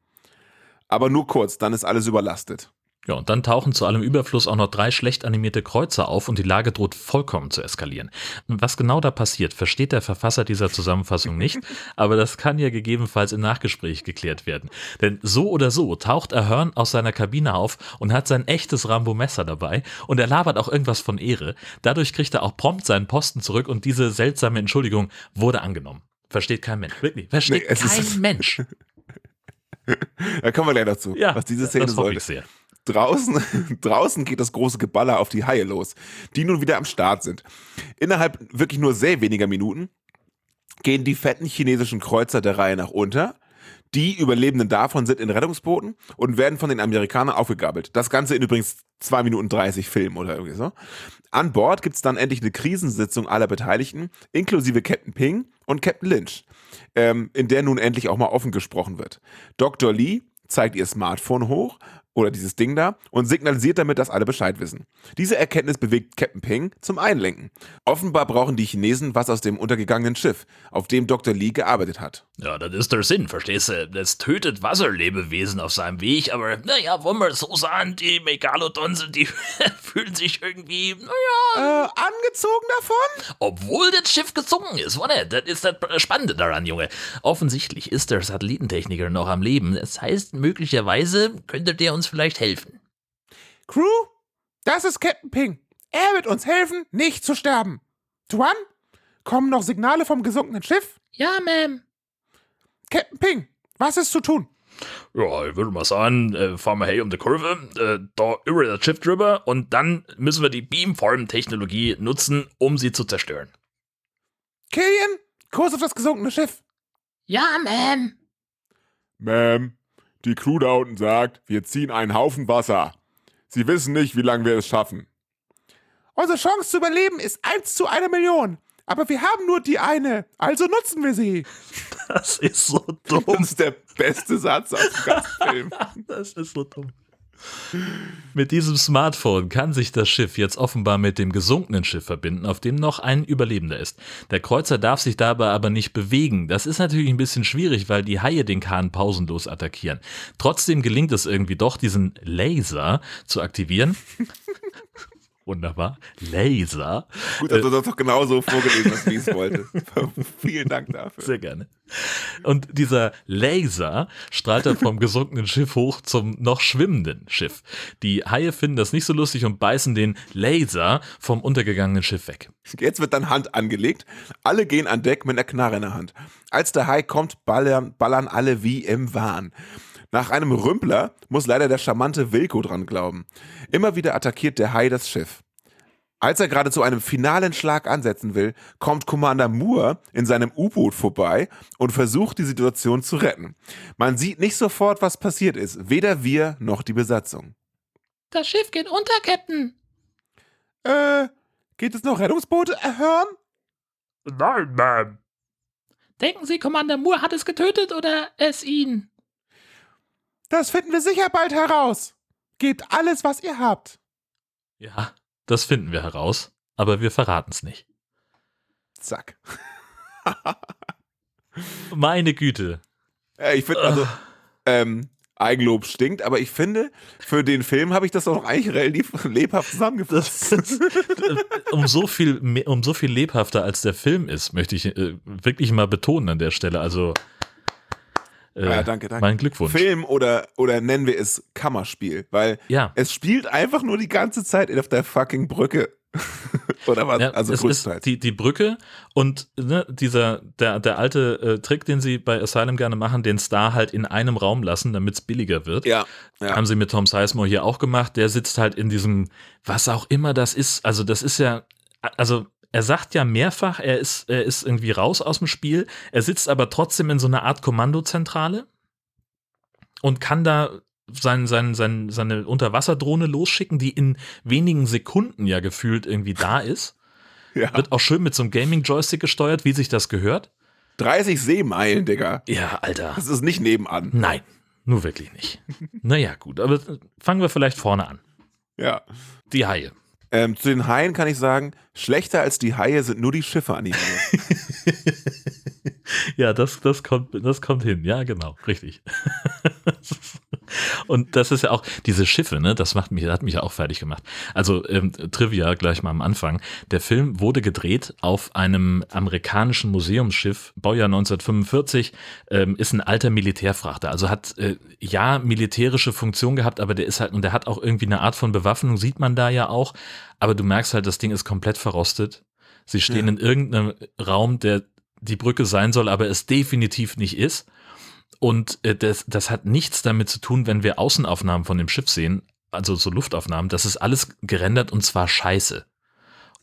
Aber nur kurz, dann ist alles überlastet. Ja, und dann tauchen zu allem Überfluss auch noch drei schlecht animierte Kreuzer auf und die Lage droht vollkommen zu eskalieren. Was genau da passiert, versteht der Verfasser dieser Zusammenfassung nicht, aber das kann ja gegebenenfalls im Nachgespräch geklärt werden. Denn so oder so taucht Ahern aus seiner Kabine auf und hat sein echtes Rambo-Messer dabei und er labert auch irgendwas von Ehre. Dadurch kriegt er auch prompt seinen Posten zurück und diese seltsame Entschuldigung wurde angenommen. Versteht kein Mensch. Wirklich, versteht nee, kein Mensch. da kommen wir gleich dazu, ja, was diese Szene das soll. Ich sehr. Draußen, draußen geht das große Geballer auf die Haie los, die nun wieder am Start sind. Innerhalb wirklich nur sehr weniger Minuten gehen die fetten chinesischen Kreuzer der Reihe nach unter. Die Überlebenden davon sind in Rettungsbooten und werden von den Amerikanern aufgegabelt. Das Ganze in übrigens 2 Minuten 30 Film oder irgendwie so. An Bord gibt es dann endlich eine Krisensitzung aller Beteiligten, inklusive Captain Ping und Captain Lynch, ähm, in der nun endlich auch mal offen gesprochen wird. Dr. Lee zeigt ihr Smartphone hoch oder dieses Ding da und signalisiert damit, dass alle Bescheid wissen. Diese Erkenntnis bewegt Captain Ping zum Einlenken. Offenbar brauchen die Chinesen was aus dem untergegangenen Schiff, auf dem Dr. Lee gearbeitet hat. Ja, das ist der Sinn, verstehst du? Das tötet Wasserlebewesen auf seinem Weg, aber naja, wollen wir es so sagen, die Megalodons, die fühlen sich irgendwie, naja. Äh, angezogen davon? Obwohl das Schiff gesunken ist, oder? Das ist das Spannende daran, Junge. Offensichtlich ist der Satellitentechniker noch am Leben. Das heißt, möglicherweise könnte der uns vielleicht helfen. Crew, das ist Captain Ping. Er wird uns helfen, nicht zu sterben. Tuan, kommen noch Signale vom gesunkenen Schiff? Ja, Ma'am. Captain Ping, was ist zu tun? Ja, ich würde mal sagen, äh, fahren wir hey um die Kurve, äh, da über das Schiff drüber und dann müssen wir die Beamform-Technologie nutzen, um sie zu zerstören. Killian, Kurs auf das gesunkene Schiff. Ja, Ma'am. Ma'am, die Crew da unten sagt, wir ziehen einen Haufen Wasser. Sie wissen nicht, wie lange wir es schaffen. Unsere Chance zu überleben ist 1 zu einer Million. Aber wir haben nur die eine, also nutzen wir sie. Das ist so dumm. Das ist der beste Satz aus dem ganzen Film. das ist so dumm. Mit diesem Smartphone kann sich das Schiff jetzt offenbar mit dem gesunkenen Schiff verbinden, auf dem noch ein Überlebender ist. Der Kreuzer darf sich dabei aber nicht bewegen. Das ist natürlich ein bisschen schwierig, weil die Haie den Kahn pausenlos attackieren. Trotzdem gelingt es irgendwie doch, diesen Laser zu aktivieren. Wunderbar. Laser. Gut, dass du das doch genau so vorgelesen hast, wie ich es wollte. Vielen Dank dafür. Sehr gerne. Und dieser Laser strahlt dann vom gesunkenen Schiff hoch zum noch schwimmenden Schiff. Die Haie finden das nicht so lustig und beißen den Laser vom untergegangenen Schiff weg. Jetzt wird dann Hand angelegt. Alle gehen an Deck mit einer Knarre in der Hand. Als der Hai kommt, ballern, ballern alle wie im Wahn. Nach einem Rümpler muss leider der charmante Wilko dran glauben. Immer wieder attackiert der Hai das Schiff. Als er gerade zu einem finalen Schlag ansetzen will, kommt Commander Moore in seinem U-Boot vorbei und versucht die Situation zu retten. Man sieht nicht sofort, was passiert ist, weder wir noch die Besatzung. Das Schiff geht unter, Captain. Äh, geht es noch Rettungsboote erhören? Nein, Ma'am. Denken Sie, Commander Moore hat es getötet oder es ihn? Das finden wir sicher bald heraus. Gebt alles, was ihr habt. Ja, das finden wir heraus, aber wir verraten es nicht. Zack. Meine Güte. Ja, ich finde, also, ähm, Eigenlob stinkt, aber ich finde, für den Film habe ich das auch eigentlich relativ lebhaft zusammengefasst. Das, um, so viel, um so viel lebhafter als der Film ist, möchte ich äh, wirklich mal betonen an der Stelle. Also äh, ja, danke, danke. Mein Glückwunsch. Film oder, oder nennen wir es Kammerspiel, weil ja. es spielt einfach nur die ganze Zeit auf der fucking Brücke. oder was? Ja, also es. Ist die, die Brücke und ne, dieser, der, der alte äh, Trick, den sie bei Asylum gerne machen, den Star halt in einem Raum lassen, damit es billiger wird. Ja, ja. Haben sie mit Tom Sizemore hier auch gemacht. Der sitzt halt in diesem, was auch immer das ist. Also, das ist ja, also er sagt ja mehrfach, er ist, er ist irgendwie raus aus dem Spiel. Er sitzt aber trotzdem in so einer Art Kommandozentrale und kann da sein, sein, sein, seine Unterwasserdrohne losschicken, die in wenigen Sekunden ja gefühlt irgendwie da ist. Ja. Wird auch schön mit so einem Gaming-Joystick gesteuert, wie sich das gehört. 30 Seemeilen, Digga. Ja, Alter. Das ist nicht nebenan. Nein, nur wirklich nicht. naja, gut, aber fangen wir vielleicht vorne an. Ja. Die Haie. Ähm, zu den Haien kann ich sagen, schlechter als die Haie sind nur die Schiffe animiert. ja, das, das, kommt, das kommt hin. Ja, genau, richtig. Und das ist ja auch, diese Schiffe, ne, das macht mich, hat mich ja auch fertig gemacht. Also ähm, Trivia gleich mal am Anfang. Der Film wurde gedreht auf einem amerikanischen Museumsschiff, Baujahr 1945, ähm, ist ein alter Militärfrachter. Also hat äh, ja militärische Funktion gehabt, aber der ist halt, und der hat auch irgendwie eine Art von Bewaffnung, sieht man da ja auch. Aber du merkst halt, das Ding ist komplett verrostet. Sie stehen ja. in irgendeinem Raum, der die Brücke sein soll, aber es definitiv nicht ist. Und äh, das, das hat nichts damit zu tun, wenn wir Außenaufnahmen von dem Schiff sehen, also so Luftaufnahmen, das ist alles gerendert und zwar scheiße.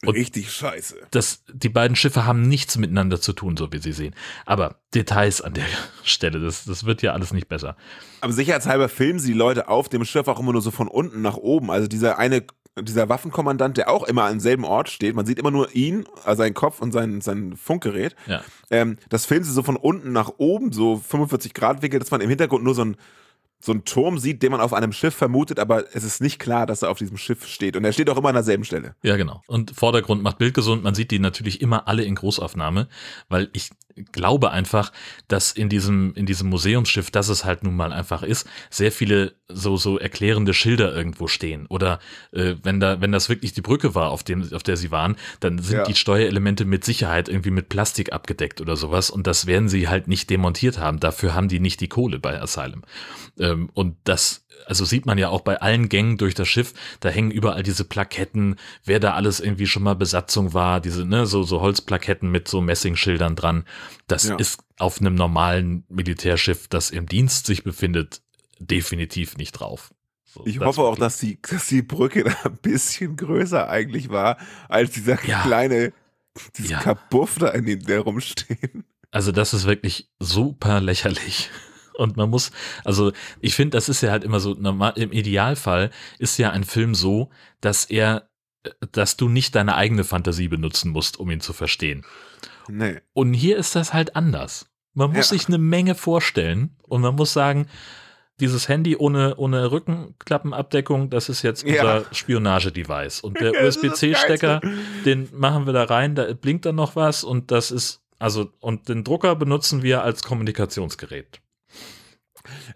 Und Richtig scheiße. Das, die beiden Schiffe haben nichts miteinander zu tun, so wie sie sehen. Aber Details an der Stelle, das, das wird ja alles nicht besser. Aber sicherheitshalber filmen sie die Leute auf dem Schiff auch immer nur so von unten nach oben. Also dieser eine dieser Waffenkommandant, der auch immer am selben Ort steht, man sieht immer nur ihn, also seinen Kopf und sein, sein Funkgerät. Ja. Ähm, das filmen sie so von unten nach oben, so 45 Grad Winkel, dass man im Hintergrund nur so ein so einen Turm sieht, den man auf einem Schiff vermutet, aber es ist nicht klar, dass er auf diesem Schiff steht. Und er steht auch immer an derselben Stelle. Ja, genau. Und Vordergrund macht Bild gesund. Man sieht die natürlich immer alle in Großaufnahme, weil ich glaube einfach, dass in diesem, in diesem Museumsschiff, das es halt nun mal einfach ist, sehr viele so, so erklärende Schilder irgendwo stehen. Oder äh, wenn da, wenn das wirklich die Brücke war, auf dem, auf der sie waren, dann sind ja. die Steuerelemente mit Sicherheit irgendwie mit Plastik abgedeckt oder sowas. Und das werden sie halt nicht demontiert haben. Dafür haben die nicht die Kohle bei Asylum. Ähm, und das also sieht man ja auch bei allen Gängen durch das Schiff, da hängen überall diese Plaketten, wer da alles irgendwie schon mal Besatzung war, diese, ne, so, so Holzplaketten mit so Messingschildern dran. Das ja. ist auf einem normalen Militärschiff, das im Dienst sich befindet, definitiv nicht drauf. So, ich hoffe auch, dass die, dass die Brücke da ein bisschen größer eigentlich war, als dieser ja. kleine, dieses ja. Kabuff da, in dem der rumstehen. Also das ist wirklich super lächerlich. Und man muss, also ich finde, das ist ja halt immer so, normal, im Idealfall ist ja ein Film so, dass er, dass du nicht deine eigene Fantasie benutzen musst, um ihn zu verstehen. Nee. Und hier ist das halt anders. Man muss ja. sich eine Menge vorstellen und man muss sagen, dieses Handy ohne, ohne Rückenklappenabdeckung, das ist jetzt unser ja. Spionage-Device. Und der USB-C-Stecker, den machen wir da rein, da blinkt dann noch was und das ist, also, und den Drucker benutzen wir als Kommunikationsgerät.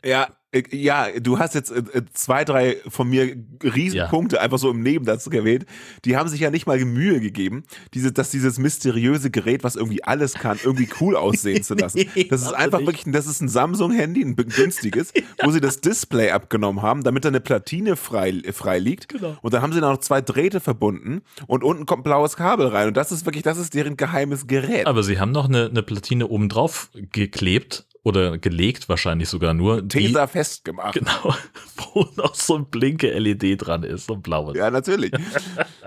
Ja, äh, ja, du hast jetzt äh, äh, zwei, drei von mir Riesenpunkte ja. einfach so im Nebensatz gewählt. Die haben sich ja nicht mal Mühe gegeben, diese, dass dieses mysteriöse Gerät, was irgendwie alles kann, irgendwie cool aussehen zu lassen. Das ist einfach wirklich, das ist ein Samsung-Handy, ein günstiges, ja. wo sie das Display abgenommen haben, damit da eine Platine frei, frei liegt. Genau. Und dann haben sie da noch zwei Drähte verbunden und unten kommt ein blaues Kabel rein. Und das ist wirklich, das ist deren geheimes Gerät. Aber sie haben noch eine, eine Platine oben drauf geklebt oder gelegt wahrscheinlich sogar nur. Tesa festgemacht. Genau, wo noch so ein blinke LED dran ist, so ein blaues. Ja, natürlich.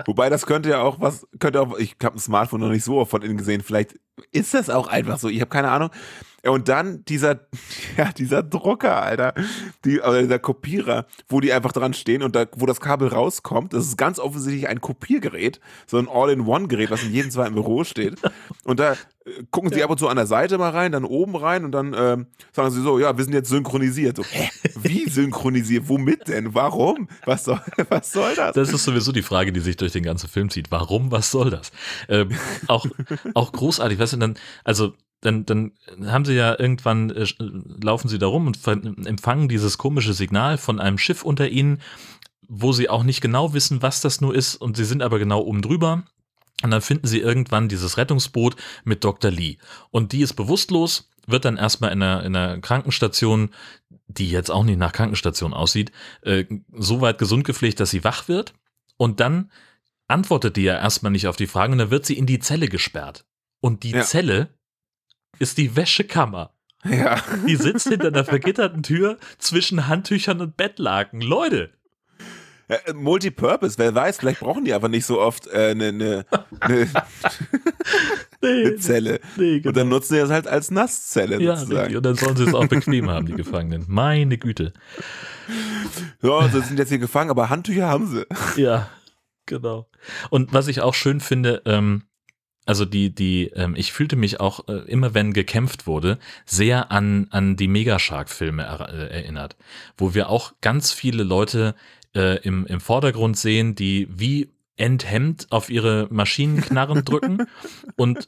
Wobei das könnte ja auch was, könnte auch, ich habe ein Smartphone noch nicht so oft von innen gesehen, vielleicht ist das auch einfach so, ich habe keine Ahnung. Und dann dieser, ja, dieser Drucker, Alter, die, oder dieser Kopierer, wo die einfach dran stehen und da, wo das Kabel rauskommt, das ist ganz offensichtlich ein Kopiergerät, so ein All-in-One-Gerät, was in jedem zweiten Büro steht. Und da äh, gucken sie ab und zu an der Seite mal rein, dann oben rein und dann äh, sagen sie so, ja, wir sind jetzt synchronisiert. So, hä? Wie synchronisiert? Womit denn? Warum? Was soll, was soll das? Das ist sowieso die Frage, die sich durch den ganzen Film zieht. Warum? Was soll das? Ähm, auch, auch großartig, weißt du, dann, also dann, dann haben sie ja irgendwann, äh, laufen sie da rum und empfangen dieses komische Signal von einem Schiff unter ihnen, wo sie auch nicht genau wissen, was das nur ist und sie sind aber genau oben drüber. Und dann finden sie irgendwann dieses Rettungsboot mit Dr. Lee. Und die ist bewusstlos, wird dann erstmal in einer, in einer Krankenstation, die jetzt auch nicht nach Krankenstation aussieht, äh, so weit gesund gepflegt, dass sie wach wird. Und dann antwortet die ja erstmal nicht auf die Fragen und dann wird sie in die Zelle gesperrt. Und die ja. Zelle ist die Wäschekammer. Ja. Die sitzt hinter einer vergitterten Tür zwischen Handtüchern und Bettlaken. Leute. Ja, äh, Multipurpose, wer weiß, vielleicht brauchen die aber nicht so oft eine äh, ne, ne, ne Zelle. Nee, genau. Und dann genau. nutzen sie das halt als Nasszelle. Ja, sozusagen. und dann sollen sie es auch bequem haben, die Gefangenen. Meine Güte. Ja, sie sind jetzt hier gefangen, aber Handtücher haben sie. Ja, genau. Und was ich auch schön finde, ähm, also die, die, ähm, ich fühlte mich auch äh, immer, wenn gekämpft wurde, sehr an, an die Megashark-Filme er, äh, erinnert, wo wir auch ganz viele Leute äh, im, im Vordergrund sehen, die wie enthemmt auf ihre Maschinenknarren drücken und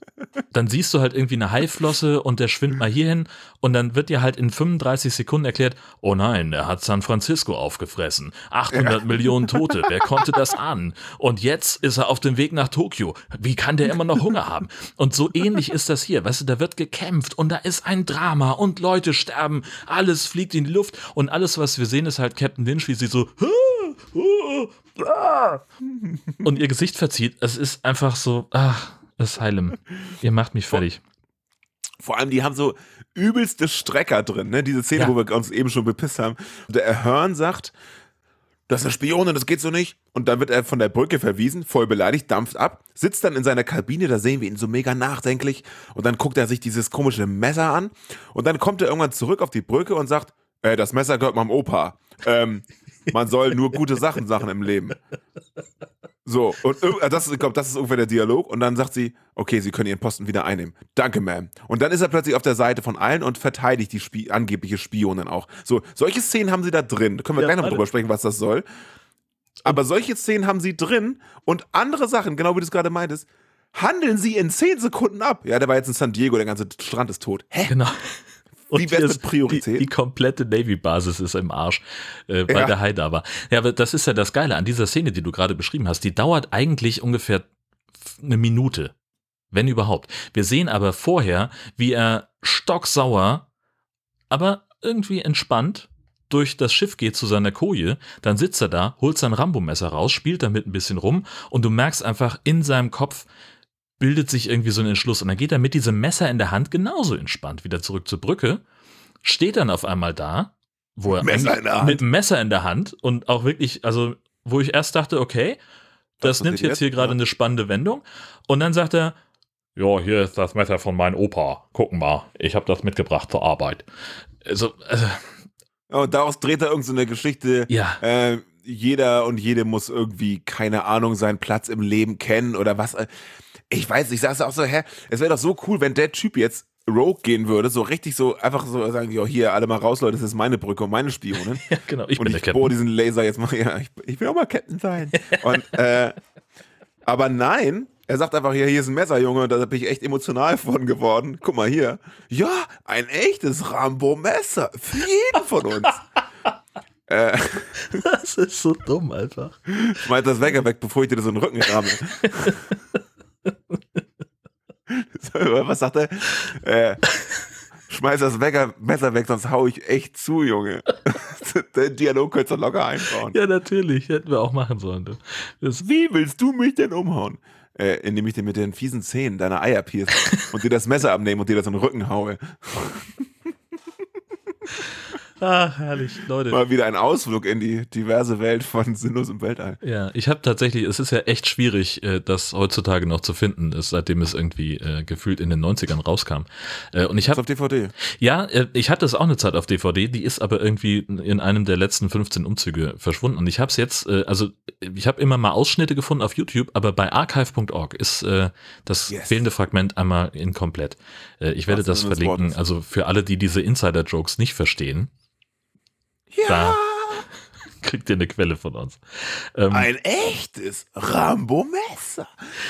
dann siehst du halt irgendwie eine Haiflosse und der schwimmt mal hierhin und dann wird dir halt in 35 Sekunden erklärt, oh nein, er hat San Francisco aufgefressen, 800 ja. Millionen Tote, wer konnte das ahnen? Und jetzt ist er auf dem Weg nach Tokio, wie kann der immer noch Hunger haben? Und so ähnlich ist das hier, weißt du, da wird gekämpft und da ist ein Drama und Leute sterben, alles fliegt in die Luft und alles, was wir sehen, ist halt Captain Lynch, wie sie so, und ihr Gesicht verzieht. Es ist einfach so, ach, Asylum. Ihr macht mich fertig. Vor allem, die haben so übelste Strecker drin, ne? Diese Szene, ja. wo wir uns eben schon bepisst haben. Und der Ahern sagt, das ist eine Spionin, das geht so nicht. Und dann wird er von der Brücke verwiesen, voll beleidigt, dampft ab, sitzt dann in seiner Kabine, da sehen wir ihn so mega nachdenklich. Und dann guckt er sich dieses komische Messer an. Und dann kommt er irgendwann zurück auf die Brücke und sagt, äh, das Messer gehört meinem Opa. Ähm, man soll nur gute Sachen Sachen im Leben. So, und das, ich glaube, das ist ungefähr der Dialog. Und dann sagt sie, okay, Sie können Ihren Posten wieder einnehmen. Danke, Ma'am. Und dann ist er plötzlich auf der Seite von allen und verteidigt die Spie angebliche Spionin auch. So, solche Szenen haben sie da drin. Da können wir ja, gleich noch drüber sprechen, was das soll. Aber solche Szenen haben sie drin und andere Sachen, genau wie du es gerade meintest, handeln sie in 10 Sekunden ab. Ja, der war jetzt in San Diego, der ganze Strand ist tot. Hä? Genau. Und wär's mit Priorität? Die, die komplette Navy-Basis ist im Arsch, äh, weil ja. der Hai da war. Ja, aber das ist ja das Geile an dieser Szene, die du gerade beschrieben hast. Die dauert eigentlich ungefähr eine Minute. Wenn überhaupt. Wir sehen aber vorher, wie er stocksauer, aber irgendwie entspannt durch das Schiff geht zu seiner Koje, dann sitzt er da, holt sein Rambo-Messer raus, spielt damit ein bisschen rum und du merkst einfach in seinem Kopf, bildet sich irgendwie so ein Entschluss. Und dann geht er mit diesem Messer in der Hand genauso entspannt wieder zurück zur Brücke, steht dann auf einmal da, wo er Messer mit einem Messer in der Hand und auch wirklich, also wo ich erst dachte, okay, das, das nimmt jetzt hier gerade eine spannende Wendung. Und dann sagt er, ja, hier ist das Messer von meinem Opa. Gucken mal, ich habe das mitgebracht zur Arbeit. Also, also und daraus dreht er irgendeine so Geschichte. Ja. Äh, jeder und jede muss irgendwie, keine Ahnung, seinen Platz im Leben kennen oder was. Ich weiß, ich sag's auch so, hä, es wäre doch so cool, wenn der Typ jetzt Rogue gehen würde, so richtig so, einfach so sagen, ja, hier, alle mal raus, Leute, das ist meine Brücke und meine Spionin. ja, genau, ich und bin ich der bohre diesen Laser jetzt mal, ja, ich, ich will auch mal Captain sein. und, äh, aber nein, er sagt einfach, hier, hier ist ein Messer, Junge, und da bin ich echt emotional von geworden. Guck mal hier. Ja, ein echtes Rambo-Messer. Für jeden von uns. äh, das ist so dumm einfach. Schmeiß das Wecker weg, bevor ich dir so einen Rücken ramme. Was sagt er? Äh, schmeiß das Messer weg, sonst hau ich echt zu, Junge. Den Dialog könntest du locker einbauen. Ja, natürlich. Hätten wir auch machen sollen. Das Wie willst du mich denn umhauen? Äh, indem ich dir mit den fiesen Zähnen deine Eier pierce und dir das Messer abnehme und dir das in den Rücken haue. Ach, herrlich, Leute. Mal wieder ein Ausflug in die diverse Welt von Sinnlos im Weltall. Ja, ich habe tatsächlich, es ist ja echt schwierig, äh, das heutzutage noch zu finden, seitdem es irgendwie äh, gefühlt in den 90ern rauskam. Äh, und ich habe auf DVD. Ja, äh, ich hatte es auch eine Zeit auf DVD, die ist aber irgendwie in einem der letzten 15 Umzüge verschwunden und ich habe es jetzt, äh, also ich habe immer mal Ausschnitte gefunden auf YouTube, aber bei archive.org ist äh, das yes. fehlende Fragment einmal inkomplett. Äh, ich werde Was das verlinken, also für alle, die diese Insider-Jokes nicht verstehen. Ja. Da kriegt ihr eine Quelle von uns. Ähm, Ein echtes Rambo-Messer.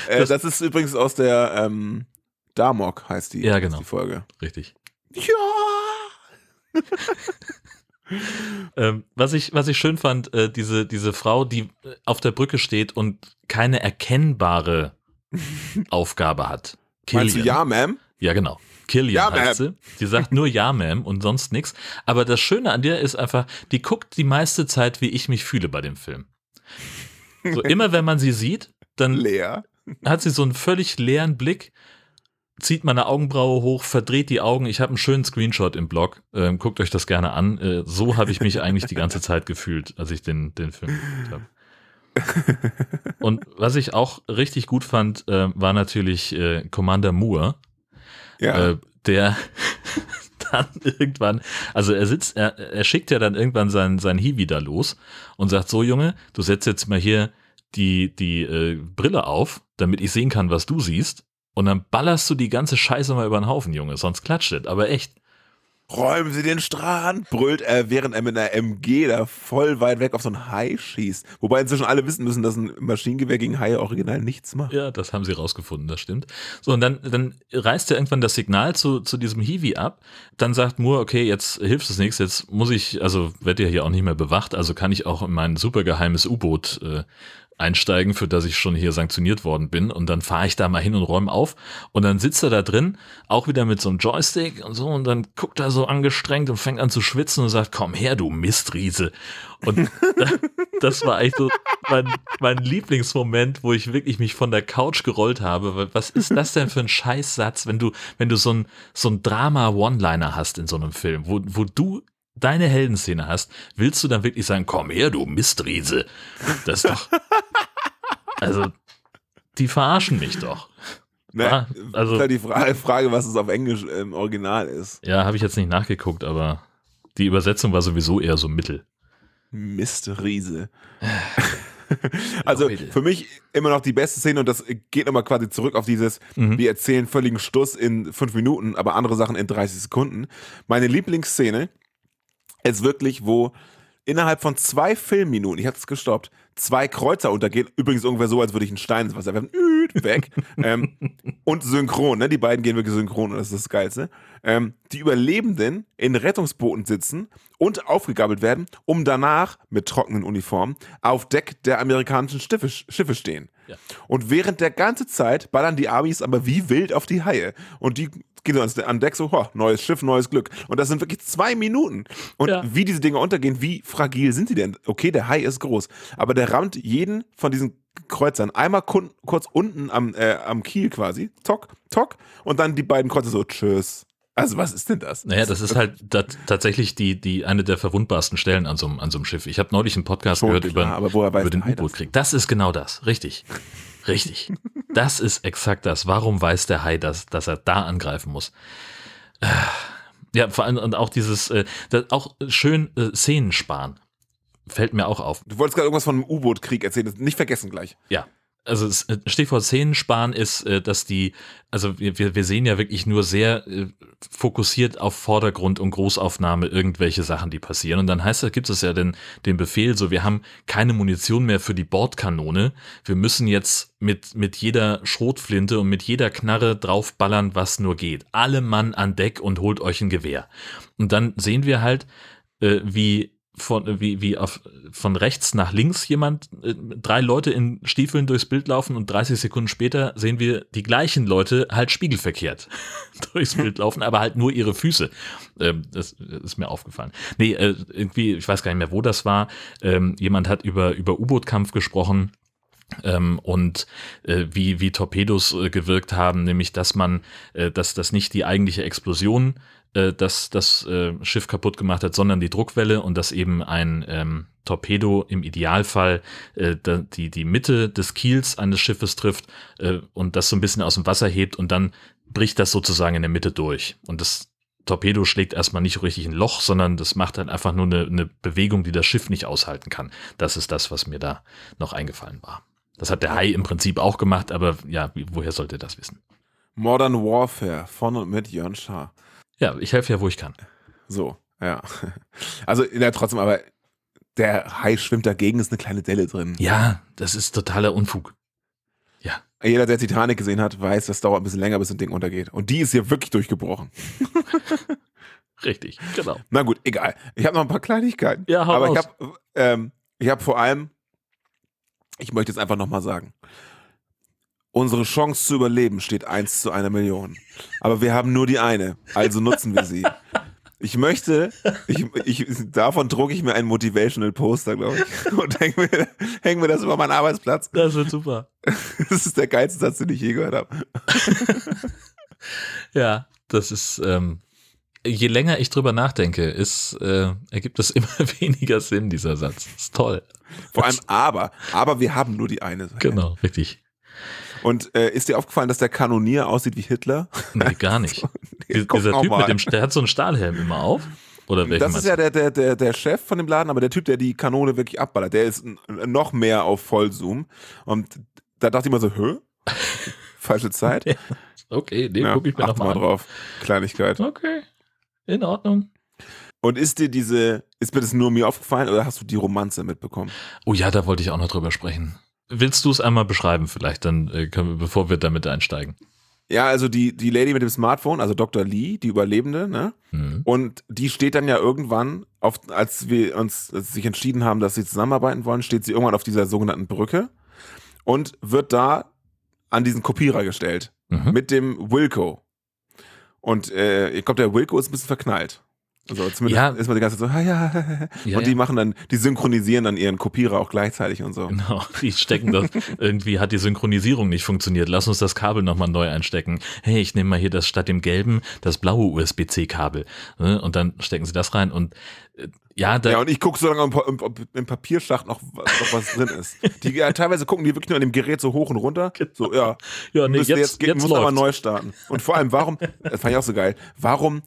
Äh, das, das, ist übrigens aus der ähm, Damok, heißt die, ja, genau. die Folge. Richtig. Ja. ähm, was, ich, was ich schön fand, äh, diese, diese Frau, die auf der Brücke steht und keine erkennbare Aufgabe hat. Killian. Meinst du ja, Ma'am? Ja, genau. Killian ja, heißt sie. Die sagt nur Ja, Ma'am und sonst nichts. Aber das Schöne an der ist einfach, die guckt die meiste Zeit, wie ich mich fühle bei dem Film. So immer wenn man sie sieht, dann Leer. hat sie so einen völlig leeren Blick, zieht meine Augenbraue hoch, verdreht die Augen. Ich habe einen schönen Screenshot im Blog. Ähm, guckt euch das gerne an. Äh, so habe ich mich eigentlich die ganze Zeit gefühlt, als ich den, den Film geguckt habe. Und was ich auch richtig gut fand, äh, war natürlich äh, Commander Moore, ja. Äh, der dann irgendwann, also er sitzt, er, er schickt ja dann irgendwann sein, sein Hiwi da los und sagt, so Junge, du setzt jetzt mal hier die, die äh, Brille auf, damit ich sehen kann, was du siehst. Und dann ballerst du die ganze Scheiße mal über den Haufen, Junge, sonst klatscht es. Aber echt, räumen Sie den Strand, brüllt er, während er mit einer MG da voll weit weg auf so ein Hai schießt. Wobei inzwischen alle wissen müssen, dass ein Maschinengewehr gegen Haie original nichts macht. Ja, das haben sie rausgefunden, das stimmt. So, und dann, dann reißt er irgendwann das Signal zu, zu diesem Hiwi ab. Dann sagt Moore, okay, jetzt hilft es nichts, jetzt muss ich, also werde ja hier auch nicht mehr bewacht, also kann ich auch in mein supergeheimes U-Boot äh, einsteigen, für das ich schon hier sanktioniert worden bin. Und dann fahre ich da mal hin und räume auf. Und dann sitzt er da drin, auch wieder mit so einem Joystick und so. Und dann guckt er so angestrengt und fängt an zu schwitzen und sagt, komm her, du Mistriese. Und das war eigentlich so mein, mein Lieblingsmoment, wo ich wirklich mich von der Couch gerollt habe. Was ist das denn für ein Scheißsatz, wenn du, wenn du so ein, so ein Drama-One-Liner hast in so einem Film, wo, wo du deine Heldenszene hast, willst du dann wirklich sagen, komm her, du Mistriese? Das ist doch. Also, die verarschen mich doch. Ne, also, ist halt die Frage, Frage, was es auf Englisch im Original ist. Ja, habe ich jetzt nicht nachgeguckt, aber die Übersetzung war sowieso eher so mittel. Mistriese. also für mich immer noch die beste Szene und das geht nochmal quasi zurück auf dieses, mhm. wir erzählen völligen Stuss in fünf Minuten, aber andere Sachen in 30 Sekunden. Meine Lieblingsszene ist wirklich, wo innerhalb von zwei Filmminuten, ich habe es gestoppt, zwei Kreuzer untergehen. Übrigens ungefähr so, als würde ich einen Stein ins Wasser werfen. Weg. ähm, und synchron, ne? Die beiden gehen wirklich synchron und das ist das Geilste. Ähm, die Überlebenden in Rettungsbooten sitzen und aufgegabelt werden, um danach mit trockenen Uniformen auf Deck der amerikanischen Schiffe, Schiffe stehen. Ja. Und während der ganzen Zeit ballern die Amis aber wie wild auf die Haie. Und die gehen so an Deck so, ho, neues Schiff, neues Glück. Und das sind wirklich zwei Minuten. Und ja. wie diese Dinge untergehen, wie fragil sind die denn? Okay, der Hai ist groß, aber der rammt jeden von diesen Kreuzern einmal kurz unten am, äh, am Kiel quasi, tock, tock, und dann die beiden Kreuzer so, tschüss. Also was ist denn das? Naja, das ist halt da, tatsächlich die, die eine der verwundbarsten Stellen an so, einem, an so einem Schiff. Ich habe neulich einen Podcast Schon gehört klar, über, über den U-Boot-Krieg. Das ist genau das, richtig. Richtig. Das ist exakt das. Warum weiß der Hai das, dass er da angreifen muss? Äh, ja, vor allem und auch dieses, äh, auch schön äh, Szenen sparen. Fällt mir auch auf. Du wolltest gerade irgendwas von einem U-Boot-Krieg erzählen, nicht vergessen gleich. Ja, also äh, Stichwort Szenensparen ist, äh, dass die, also wir, wir sehen ja wirklich nur sehr äh, fokussiert auf Vordergrund und Großaufnahme irgendwelche Sachen, die passieren. Und dann heißt es, gibt es ja den, den Befehl, so wir haben keine Munition mehr für die Bordkanone. Wir müssen jetzt mit, mit jeder Schrotflinte und mit jeder Knarre draufballern, was nur geht. Alle Mann an Deck und holt euch ein Gewehr. Und dann sehen wir halt, wie von, wie, wie auf, von rechts nach links jemand, äh, drei Leute in Stiefeln durchs Bild laufen und 30 Sekunden später sehen wir die gleichen Leute halt spiegelverkehrt durchs Bild laufen, aber halt nur ihre Füße. Ähm, das, das ist mir aufgefallen. Nee, äh, irgendwie, ich weiß gar nicht mehr, wo das war. Ähm, jemand hat über, über U-Boot-Kampf gesprochen. Ähm, und äh, wie, wie Torpedos äh, gewirkt haben, nämlich dass man, äh, dass das nicht die eigentliche Explosion äh, das, das äh, Schiff kaputt gemacht hat, sondern die Druckwelle und dass eben ein ähm, Torpedo im Idealfall äh, die, die Mitte des Kiels eines Schiffes trifft äh, und das so ein bisschen aus dem Wasser hebt und dann bricht das sozusagen in der Mitte durch. Und das Torpedo schlägt erstmal nicht richtig ein Loch, sondern das macht halt einfach nur eine, eine Bewegung, die das Schiff nicht aushalten kann. Das ist das, was mir da noch eingefallen war. Das hat der Hai im Prinzip auch gemacht, aber ja, woher sollte das wissen? Modern Warfare von und mit Jörn Schaar. Ja, ich helfe ja, wo ich kann. So, ja. Also, ja, trotzdem, aber der Hai schwimmt dagegen, ist eine kleine Delle drin. Ja, das ist totaler Unfug. Ja. Jeder, der Titanic gesehen hat, weiß, das dauert ein bisschen länger, bis ein Ding untergeht. Und die ist hier wirklich durchgebrochen. Richtig, genau. Na gut, egal. Ich habe noch ein paar Kleinigkeiten. Ja, hau Aber ich habe ähm, hab vor allem, ich möchte jetzt einfach nochmal sagen, Unsere Chance zu überleben steht 1 zu einer Million. Aber wir haben nur die eine, also nutzen wir sie. Ich möchte, ich, ich, davon drucke ich mir ein Motivational Poster, glaube ich, und hänge mir, häng mir das über meinen Arbeitsplatz. Das wird super. Das ist der geilste Satz, den ich je gehört habe. ja, das ist, ähm, je länger ich drüber nachdenke, ist, äh, ergibt es immer weniger Sinn, dieser Satz. Ist toll. Vor allem aber, aber wir haben nur die eine. Genau, richtig. Und äh, ist dir aufgefallen, dass der Kanonier aussieht wie Hitler? Nee, gar nicht. nee, Dieser Typ mit dem, der hat so einen Stahlhelm immer auf. Oder das ist ja der, der, der, der Chef von dem Laden, aber der Typ, der die Kanone wirklich abballert, der ist noch mehr auf Vollzoom. Und da dachte ich mir so, hä? Falsche Zeit. Okay, den ja, gucke ich mir nochmal an. drauf. Kleinigkeit. Okay, in Ordnung. Und ist dir diese, ist mir das nur mir aufgefallen oder hast du die Romanze mitbekommen? Oh ja, da wollte ich auch noch drüber sprechen. Willst du es einmal beschreiben, vielleicht, dann äh, wir, bevor wir damit einsteigen? Ja, also die, die Lady mit dem Smartphone, also Dr. Lee, die Überlebende, ne? Mhm. Und die steht dann ja irgendwann, auf, als wir uns als sich entschieden haben, dass sie zusammenarbeiten wollen, steht sie irgendwann auf dieser sogenannten Brücke und wird da an diesen Kopierer gestellt. Mhm. Mit dem Wilco. Und äh, ich glaube, der Wilco ist ein bisschen verknallt. Also zumindest ja. ist man die ganze Zeit so, ha, ja, ja, und die machen dann, die synchronisieren dann ihren Kopierer auch gleichzeitig und so. Genau, die stecken das, irgendwie hat die Synchronisierung nicht funktioniert, lass uns das Kabel nochmal neu einstecken. Hey, ich nehme mal hier das statt dem gelben, das blaue USB-C-Kabel. Ne? Und dann stecken sie das rein und äh, ja, da ja, und ich gucke so lange, ob, ob im Papierschacht noch, noch was drin ist. Die, ja, teilweise gucken die wirklich nur an dem Gerät so hoch und runter. Genau. So, ja. Ja, nee, jetzt, jetzt, jetzt muss aber neu starten. Und vor allem, warum, das fand ich auch so geil, warum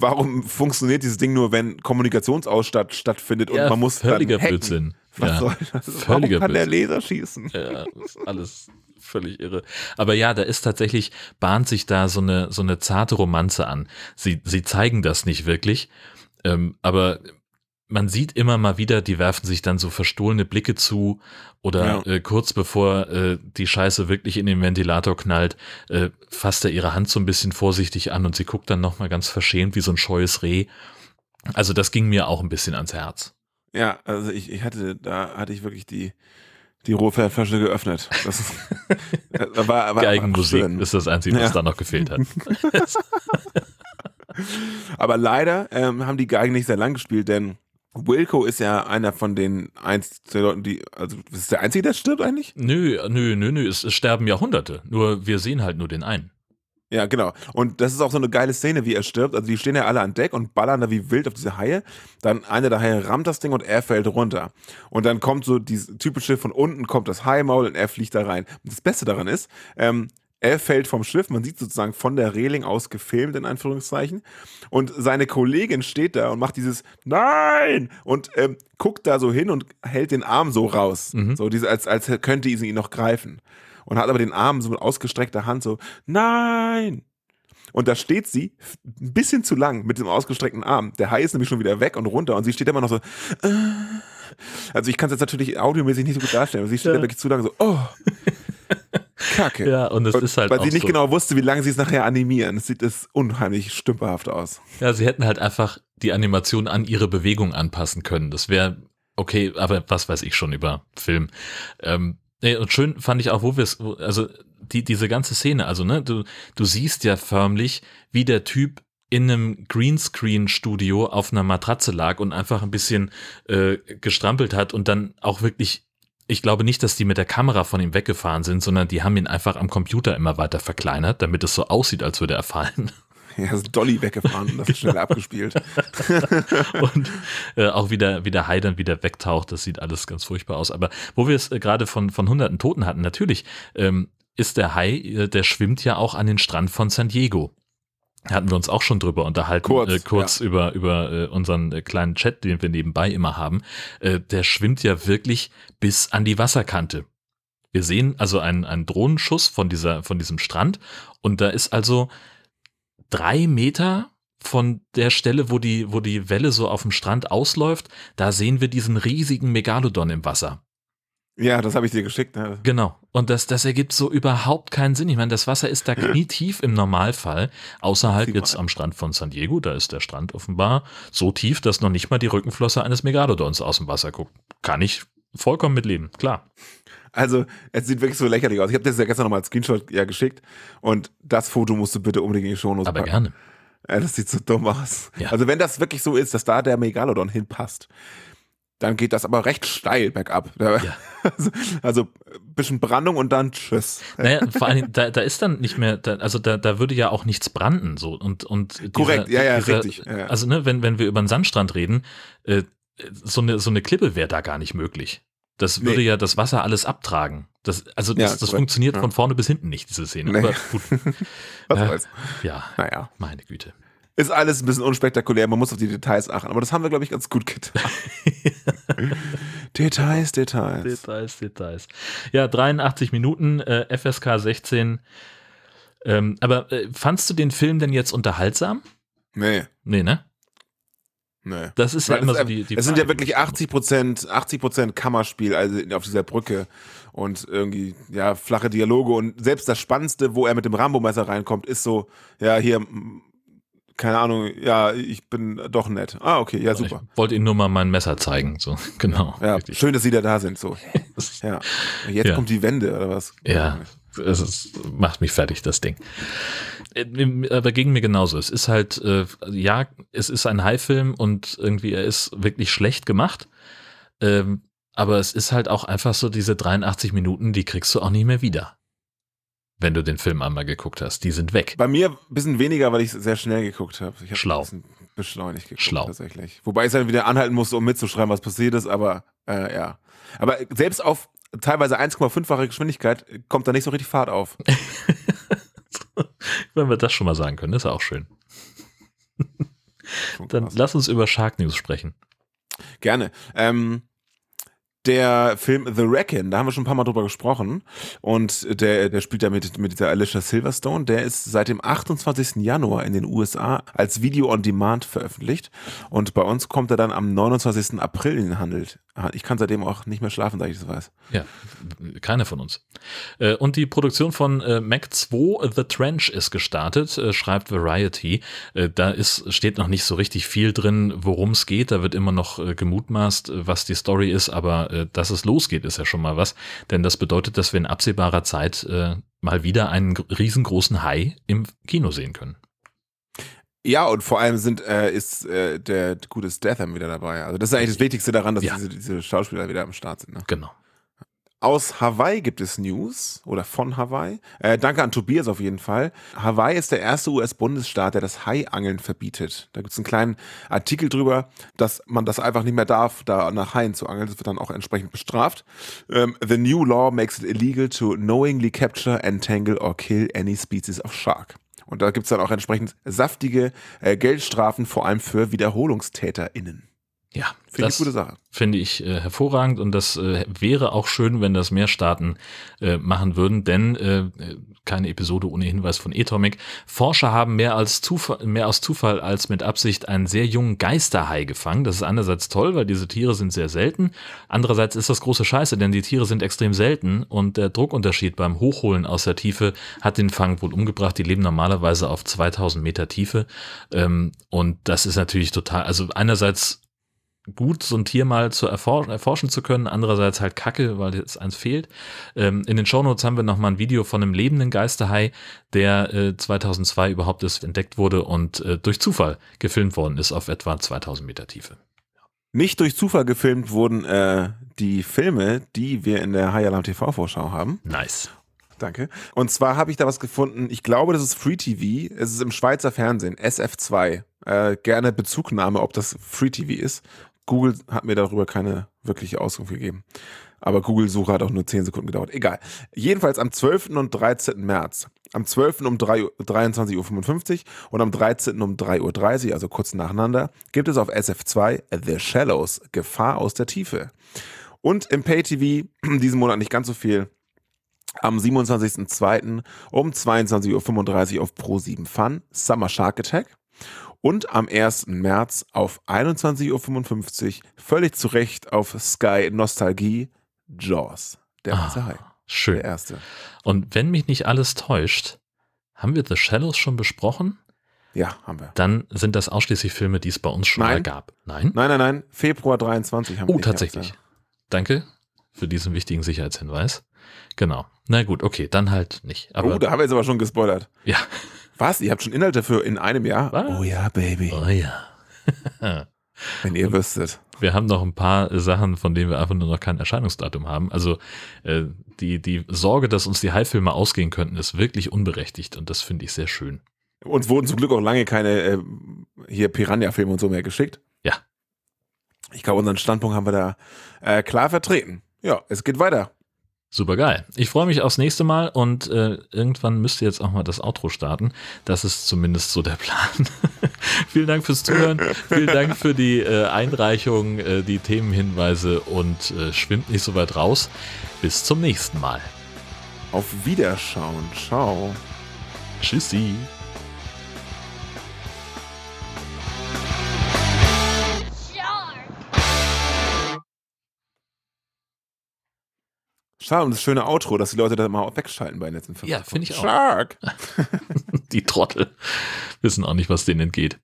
warum funktioniert dieses Ding nur, wenn Kommunikationsausstatt stattfindet ja, und man muss völliger Blödsinn. Was ja, soll das? Völliger warum kann Blödsinn. der Laser schießen? Ja, das ist alles völlig irre. Aber ja, da ist tatsächlich, bahnt sich da so eine, so eine zarte Romanze an. Sie, sie zeigen das nicht wirklich, ähm, aber man sieht immer mal wieder, die werfen sich dann so verstohlene Blicke zu oder ja. äh, kurz bevor äh, die Scheiße wirklich in den Ventilator knallt, äh, fasst er ihre Hand so ein bisschen vorsichtig an und sie guckt dann nochmal ganz verschämt wie so ein scheues Reh. Also das ging mir auch ein bisschen ans Herz. Ja, also ich, ich hatte, da hatte ich wirklich die, die Rohflasche geöffnet. Das ist, war, war, Geigenmusik war ist das Einzige, was ja. da noch gefehlt hat. Aber leider ähm, haben die Geigen nicht sehr lang gespielt, denn Wilco ist ja einer von den eins der Leuten, die, also ist der Einzige, der stirbt eigentlich? Nö, nö, nö, nö, es, es sterben Jahrhunderte. Nur wir sehen halt nur den einen. Ja, genau. Und das ist auch so eine geile Szene, wie er stirbt. Also die stehen ja alle an Deck und ballern da wie wild auf diese Haie. Dann einer der Haie rammt das Ding und er fällt runter. Und dann kommt so dieses typische, von unten kommt das Haimaul und er fliegt da rein. Und das Beste daran ist, ähm, er fällt vom Schiff, man sieht sozusagen von der Reling aus gefilmt, in Anführungszeichen. Und seine Kollegin steht da und macht dieses Nein! Und ähm, guckt da so hin und hält den Arm so raus. Mhm. So diese, als, als könnte sie ihn noch greifen. Und hat aber den Arm so mit ausgestreckter Hand so Nein! Und da steht sie ein bisschen zu lang mit dem ausgestreckten Arm. Der Hai ist nämlich schon wieder weg und runter und sie steht immer noch so. Äh. Also ich kann es jetzt natürlich audiomäßig nicht so gut darstellen, aber sie steht ja. da wirklich zu lange so. Oh. Kacke. Ja, und es ist halt. Weil sie nicht so. genau wusste, wie lange sie es nachher animieren. Es sieht das unheimlich stümperhaft aus. Ja, sie hätten halt einfach die Animation an ihre Bewegung anpassen können. Das wäre okay, aber was weiß ich schon über Film. Ähm, und schön fand ich auch, wo wir es, also die, diese ganze Szene, also ne, du, du siehst ja förmlich, wie der Typ in einem Greenscreen-Studio auf einer Matratze lag und einfach ein bisschen äh, gestrampelt hat und dann auch wirklich ich glaube nicht, dass die mit der Kamera von ihm weggefahren sind, sondern die haben ihn einfach am Computer immer weiter verkleinert, damit es so aussieht, als würde er fallen. Ja, ist Dolly weggefahren und das ist schnell abgespielt. und äh, auch wieder, wie der Hai dann wieder wegtaucht, das sieht alles ganz furchtbar aus. Aber wo wir es äh, gerade von, von hunderten Toten hatten, natürlich ähm, ist der Hai, äh, der schwimmt ja auch an den Strand von San Diego hatten wir uns auch schon drüber unterhalten, kurz, äh, kurz ja. über, über äh, unseren äh, kleinen Chat, den wir nebenbei immer haben. Äh, der schwimmt ja wirklich bis an die Wasserkante. Wir sehen also einen, einen Drohnenschuss von, dieser, von diesem Strand und da ist also drei Meter von der Stelle, wo die, wo die Welle so auf dem Strand ausläuft, da sehen wir diesen riesigen Megalodon im Wasser. Ja, das habe ich dir geschickt. Ne? Genau. Und das, das ergibt so überhaupt keinen Sinn. Ich meine, das Wasser ist da knietief im Normalfall, außerhalb jetzt am Strand von San Diego. Da ist der Strand offenbar so tief, dass noch nicht mal die Rückenflosse eines Megalodons aus dem Wasser guckt. Kann ich vollkommen mitleben, klar. Also, es sieht wirklich so lächerlich aus. Ich habe das ja gestern nochmal als Screenshot ja geschickt und das Foto musst du bitte unbedingt in die Show Aber packen. gerne. Ja, das sieht so dumm aus. Ja. Also, wenn das wirklich so ist, dass da der Megalodon hinpasst, dann geht das aber recht steil bergab. Ja. Also, also ein bisschen Brandung und dann tschüss. Naja, vor allem, da, da ist dann nicht mehr, da, also da, da würde ja auch nichts branden. So. Und, und dieser, Korrekt, ja, ja, dieser, richtig. Ja, Also, ne, wenn, wenn wir über einen Sandstrand reden, äh, so, eine, so eine Klippe wäre da gar nicht möglich. Das würde nee. ja das Wasser alles abtragen. Das, also das, ja, das funktioniert ja. von vorne bis hinten nicht, diese Szene. Nee. Aber gut. Was äh, Ja, naja. meine Güte. Ist alles ein bisschen unspektakulär, man muss auf die Details achten. Aber das haben wir, glaube ich, ganz gut getan. Details, Details. Details, Details. Ja, 83 Minuten, äh, FSK 16. Ähm, aber äh, fandst du den Film denn jetzt unterhaltsam? Nee. Nee, ne? Nee. Das ist ja Weil immer so die, die Es sind ja wirklich 80 Prozent, 80 Prozent Kammerspiel, also auf dieser Brücke und irgendwie, ja, flache Dialoge und selbst das Spannendste, wo er mit dem Rambo-Messer reinkommt, ist so, ja, hier, keine Ahnung, ja, ich bin doch nett. Ah, okay, ja, super. Ich wollte Ihnen nur mal mein Messer zeigen, so, genau. Ja, richtig. schön, dass Sie da da sind, so. ja. Jetzt ja. kommt die Wende, oder was? Ja, es ist, macht mich fertig, das Ding. Äh, aber ging mir genauso. Es ist halt, äh, ja, es ist ein High-Film und irgendwie, er ist wirklich schlecht gemacht. Ähm, aber es ist halt auch einfach so, diese 83 Minuten, die kriegst du auch nicht mehr wieder wenn du den Film einmal geguckt hast. Die sind weg. Bei mir ein bisschen weniger, weil ich sehr schnell geguckt habe. Ich hab Schlau. Ein bisschen beschleunigt geguckt, Schlau. tatsächlich. Wobei ich dann wieder anhalten musste, um mitzuschreiben, was passiert ist, aber äh, ja. Aber selbst auf teilweise 1,5-fache Geschwindigkeit kommt da nicht so richtig Fahrt auf. wenn wir das schon mal sagen können, ist auch schön. dann lass uns über Shark News sprechen. Gerne. Ähm, der Film The Wreck-In, da haben wir schon ein paar Mal drüber gesprochen. Und der, der spielt da mit, mit dieser Alicia Silverstone. Der ist seit dem 28. Januar in den USA als Video on Demand veröffentlicht. Und bei uns kommt er dann am 29. April in den Handel. Ich kann seitdem auch nicht mehr schlafen, seit ich das weiß. Ja, keiner von uns. Äh, und die Produktion von äh, Mac 2 The Trench ist gestartet, äh, schreibt Variety. Da ist, steht noch nicht so richtig viel drin, worum es geht. Da wird immer noch gemutmaßt, was die Story ist, aber äh, dass es losgeht, ist ja schon mal was. Denn das bedeutet, dass wir in absehbarer Zeit äh, mal wieder einen riesengroßen Hai im Kino sehen können. Ja, und vor allem sind, äh, ist äh, der gute Statham wieder dabei. Also das ist eigentlich das Wichtigste daran, dass ja. diese, diese Schauspieler wieder am Start sind. Ne? Genau. Aus Hawaii gibt es News oder von Hawaii. Äh, danke an Tobias auf jeden Fall. Hawaii ist der erste US-Bundesstaat, der das Haiangeln verbietet. Da gibt es einen kleinen Artikel drüber, dass man das einfach nicht mehr darf, da nach Haien zu angeln. Das wird dann auch entsprechend bestraft. Ähm, the new law makes it illegal to knowingly capture, entangle or kill any species of shark. Und da gibt es dann auch entsprechend saftige äh, Geldstrafen, vor allem für WiederholungstäterInnen. Ja, finde ich gute Sache. Finde ich äh, hervorragend und das äh, wäre auch schön, wenn das mehr Staaten äh, machen würden, denn äh, keine Episode ohne Hinweis von Atomic. Forscher haben mehr als Zufall, mehr aus Zufall als mit Absicht einen sehr jungen Geisterhai gefangen. Das ist einerseits toll, weil diese Tiere sind sehr selten. Andererseits ist das große Scheiße, denn die Tiere sind extrem selten und der Druckunterschied beim Hochholen aus der Tiefe hat den Fang wohl umgebracht. Die leben normalerweise auf 2000 Meter Tiefe ähm, und das ist natürlich total, also einerseits gut, so ein Tier mal zu erforschen, erforschen zu können. Andererseits halt kacke, weil jetzt eins fehlt. Ähm, in den Shownotes haben wir nochmal ein Video von einem lebenden Geisterhai, der äh, 2002 überhaupt ist, entdeckt wurde und äh, durch Zufall gefilmt worden ist auf etwa 2000 Meter Tiefe. Nicht durch Zufall gefilmt wurden äh, die Filme, die wir in der High Alarm TV Vorschau haben. Nice. Danke. Und zwar habe ich da was gefunden. Ich glaube, das ist Free TV. Es ist im Schweizer Fernsehen, SF2. Äh, gerne Bezugnahme, ob das Free TV ist. Google hat mir darüber keine wirkliche Auskunft gegeben. Aber Google-Suche hat auch nur 10 Sekunden gedauert. Egal. Jedenfalls am 12. und 13. März. Am 12. um 23.55 Uhr und am 13. um 3.30 Uhr, also kurz nacheinander, gibt es auf SF2 The Shallows, Gefahr aus der Tiefe. Und im Pay-TV diesen Monat nicht ganz so viel. Am 27.02. um 22.35 Uhr auf Pro7 Fun, Summer Shark Attack und am 1. März auf 21.55 Uhr völlig zu Recht auf Sky Nostalgie Jaws. Der ah, Hai. Schön. Der erste. Und wenn mich nicht alles täuscht, haben wir The Shadows schon besprochen? Ja, haben wir. Dann sind das ausschließlich Filme, die es bei uns schon nein. mal gab. Nein? Nein, nein, nein. Februar 23 haben wir. Oh, tatsächlich. Ja. Danke für diesen wichtigen Sicherheitshinweis. Genau. Na gut, okay, dann halt nicht. Aber oh, da haben wir jetzt aber schon gespoilert. Ja. Was? Ihr habt schon Inhalte für in einem Jahr? Was? Oh ja, Baby. Oh ja. Wenn ihr wüsstet. Wir haben noch ein paar Sachen, von denen wir einfach nur noch kein Erscheinungsdatum haben. Also äh, die, die Sorge, dass uns die High-Filme ausgehen könnten, ist wirklich unberechtigt und das finde ich sehr schön. Uns wurden zum Glück auch lange keine äh, hier Piranha-Filme und so mehr geschickt. Ja. Ich glaube, unseren Standpunkt haben wir da äh, klar vertreten. Ja, es geht weiter. Super geil. Ich freue mich aufs nächste Mal und äh, irgendwann müsst ihr jetzt auch mal das Outro starten. Das ist zumindest so der Plan. Vielen Dank fürs Zuhören. Vielen Dank für die äh, Einreichung, äh, die Themenhinweise und äh, schwimmt nicht so weit raus. Bis zum nächsten Mal. Auf Wiederschauen. Ciao. Tschüssi. Schade, und das schöne Outro, dass die Leute da mal wegschalten bei den letzten fünf Ja, finde ich auch. Shark! die Trottel wissen auch nicht, was denen entgeht.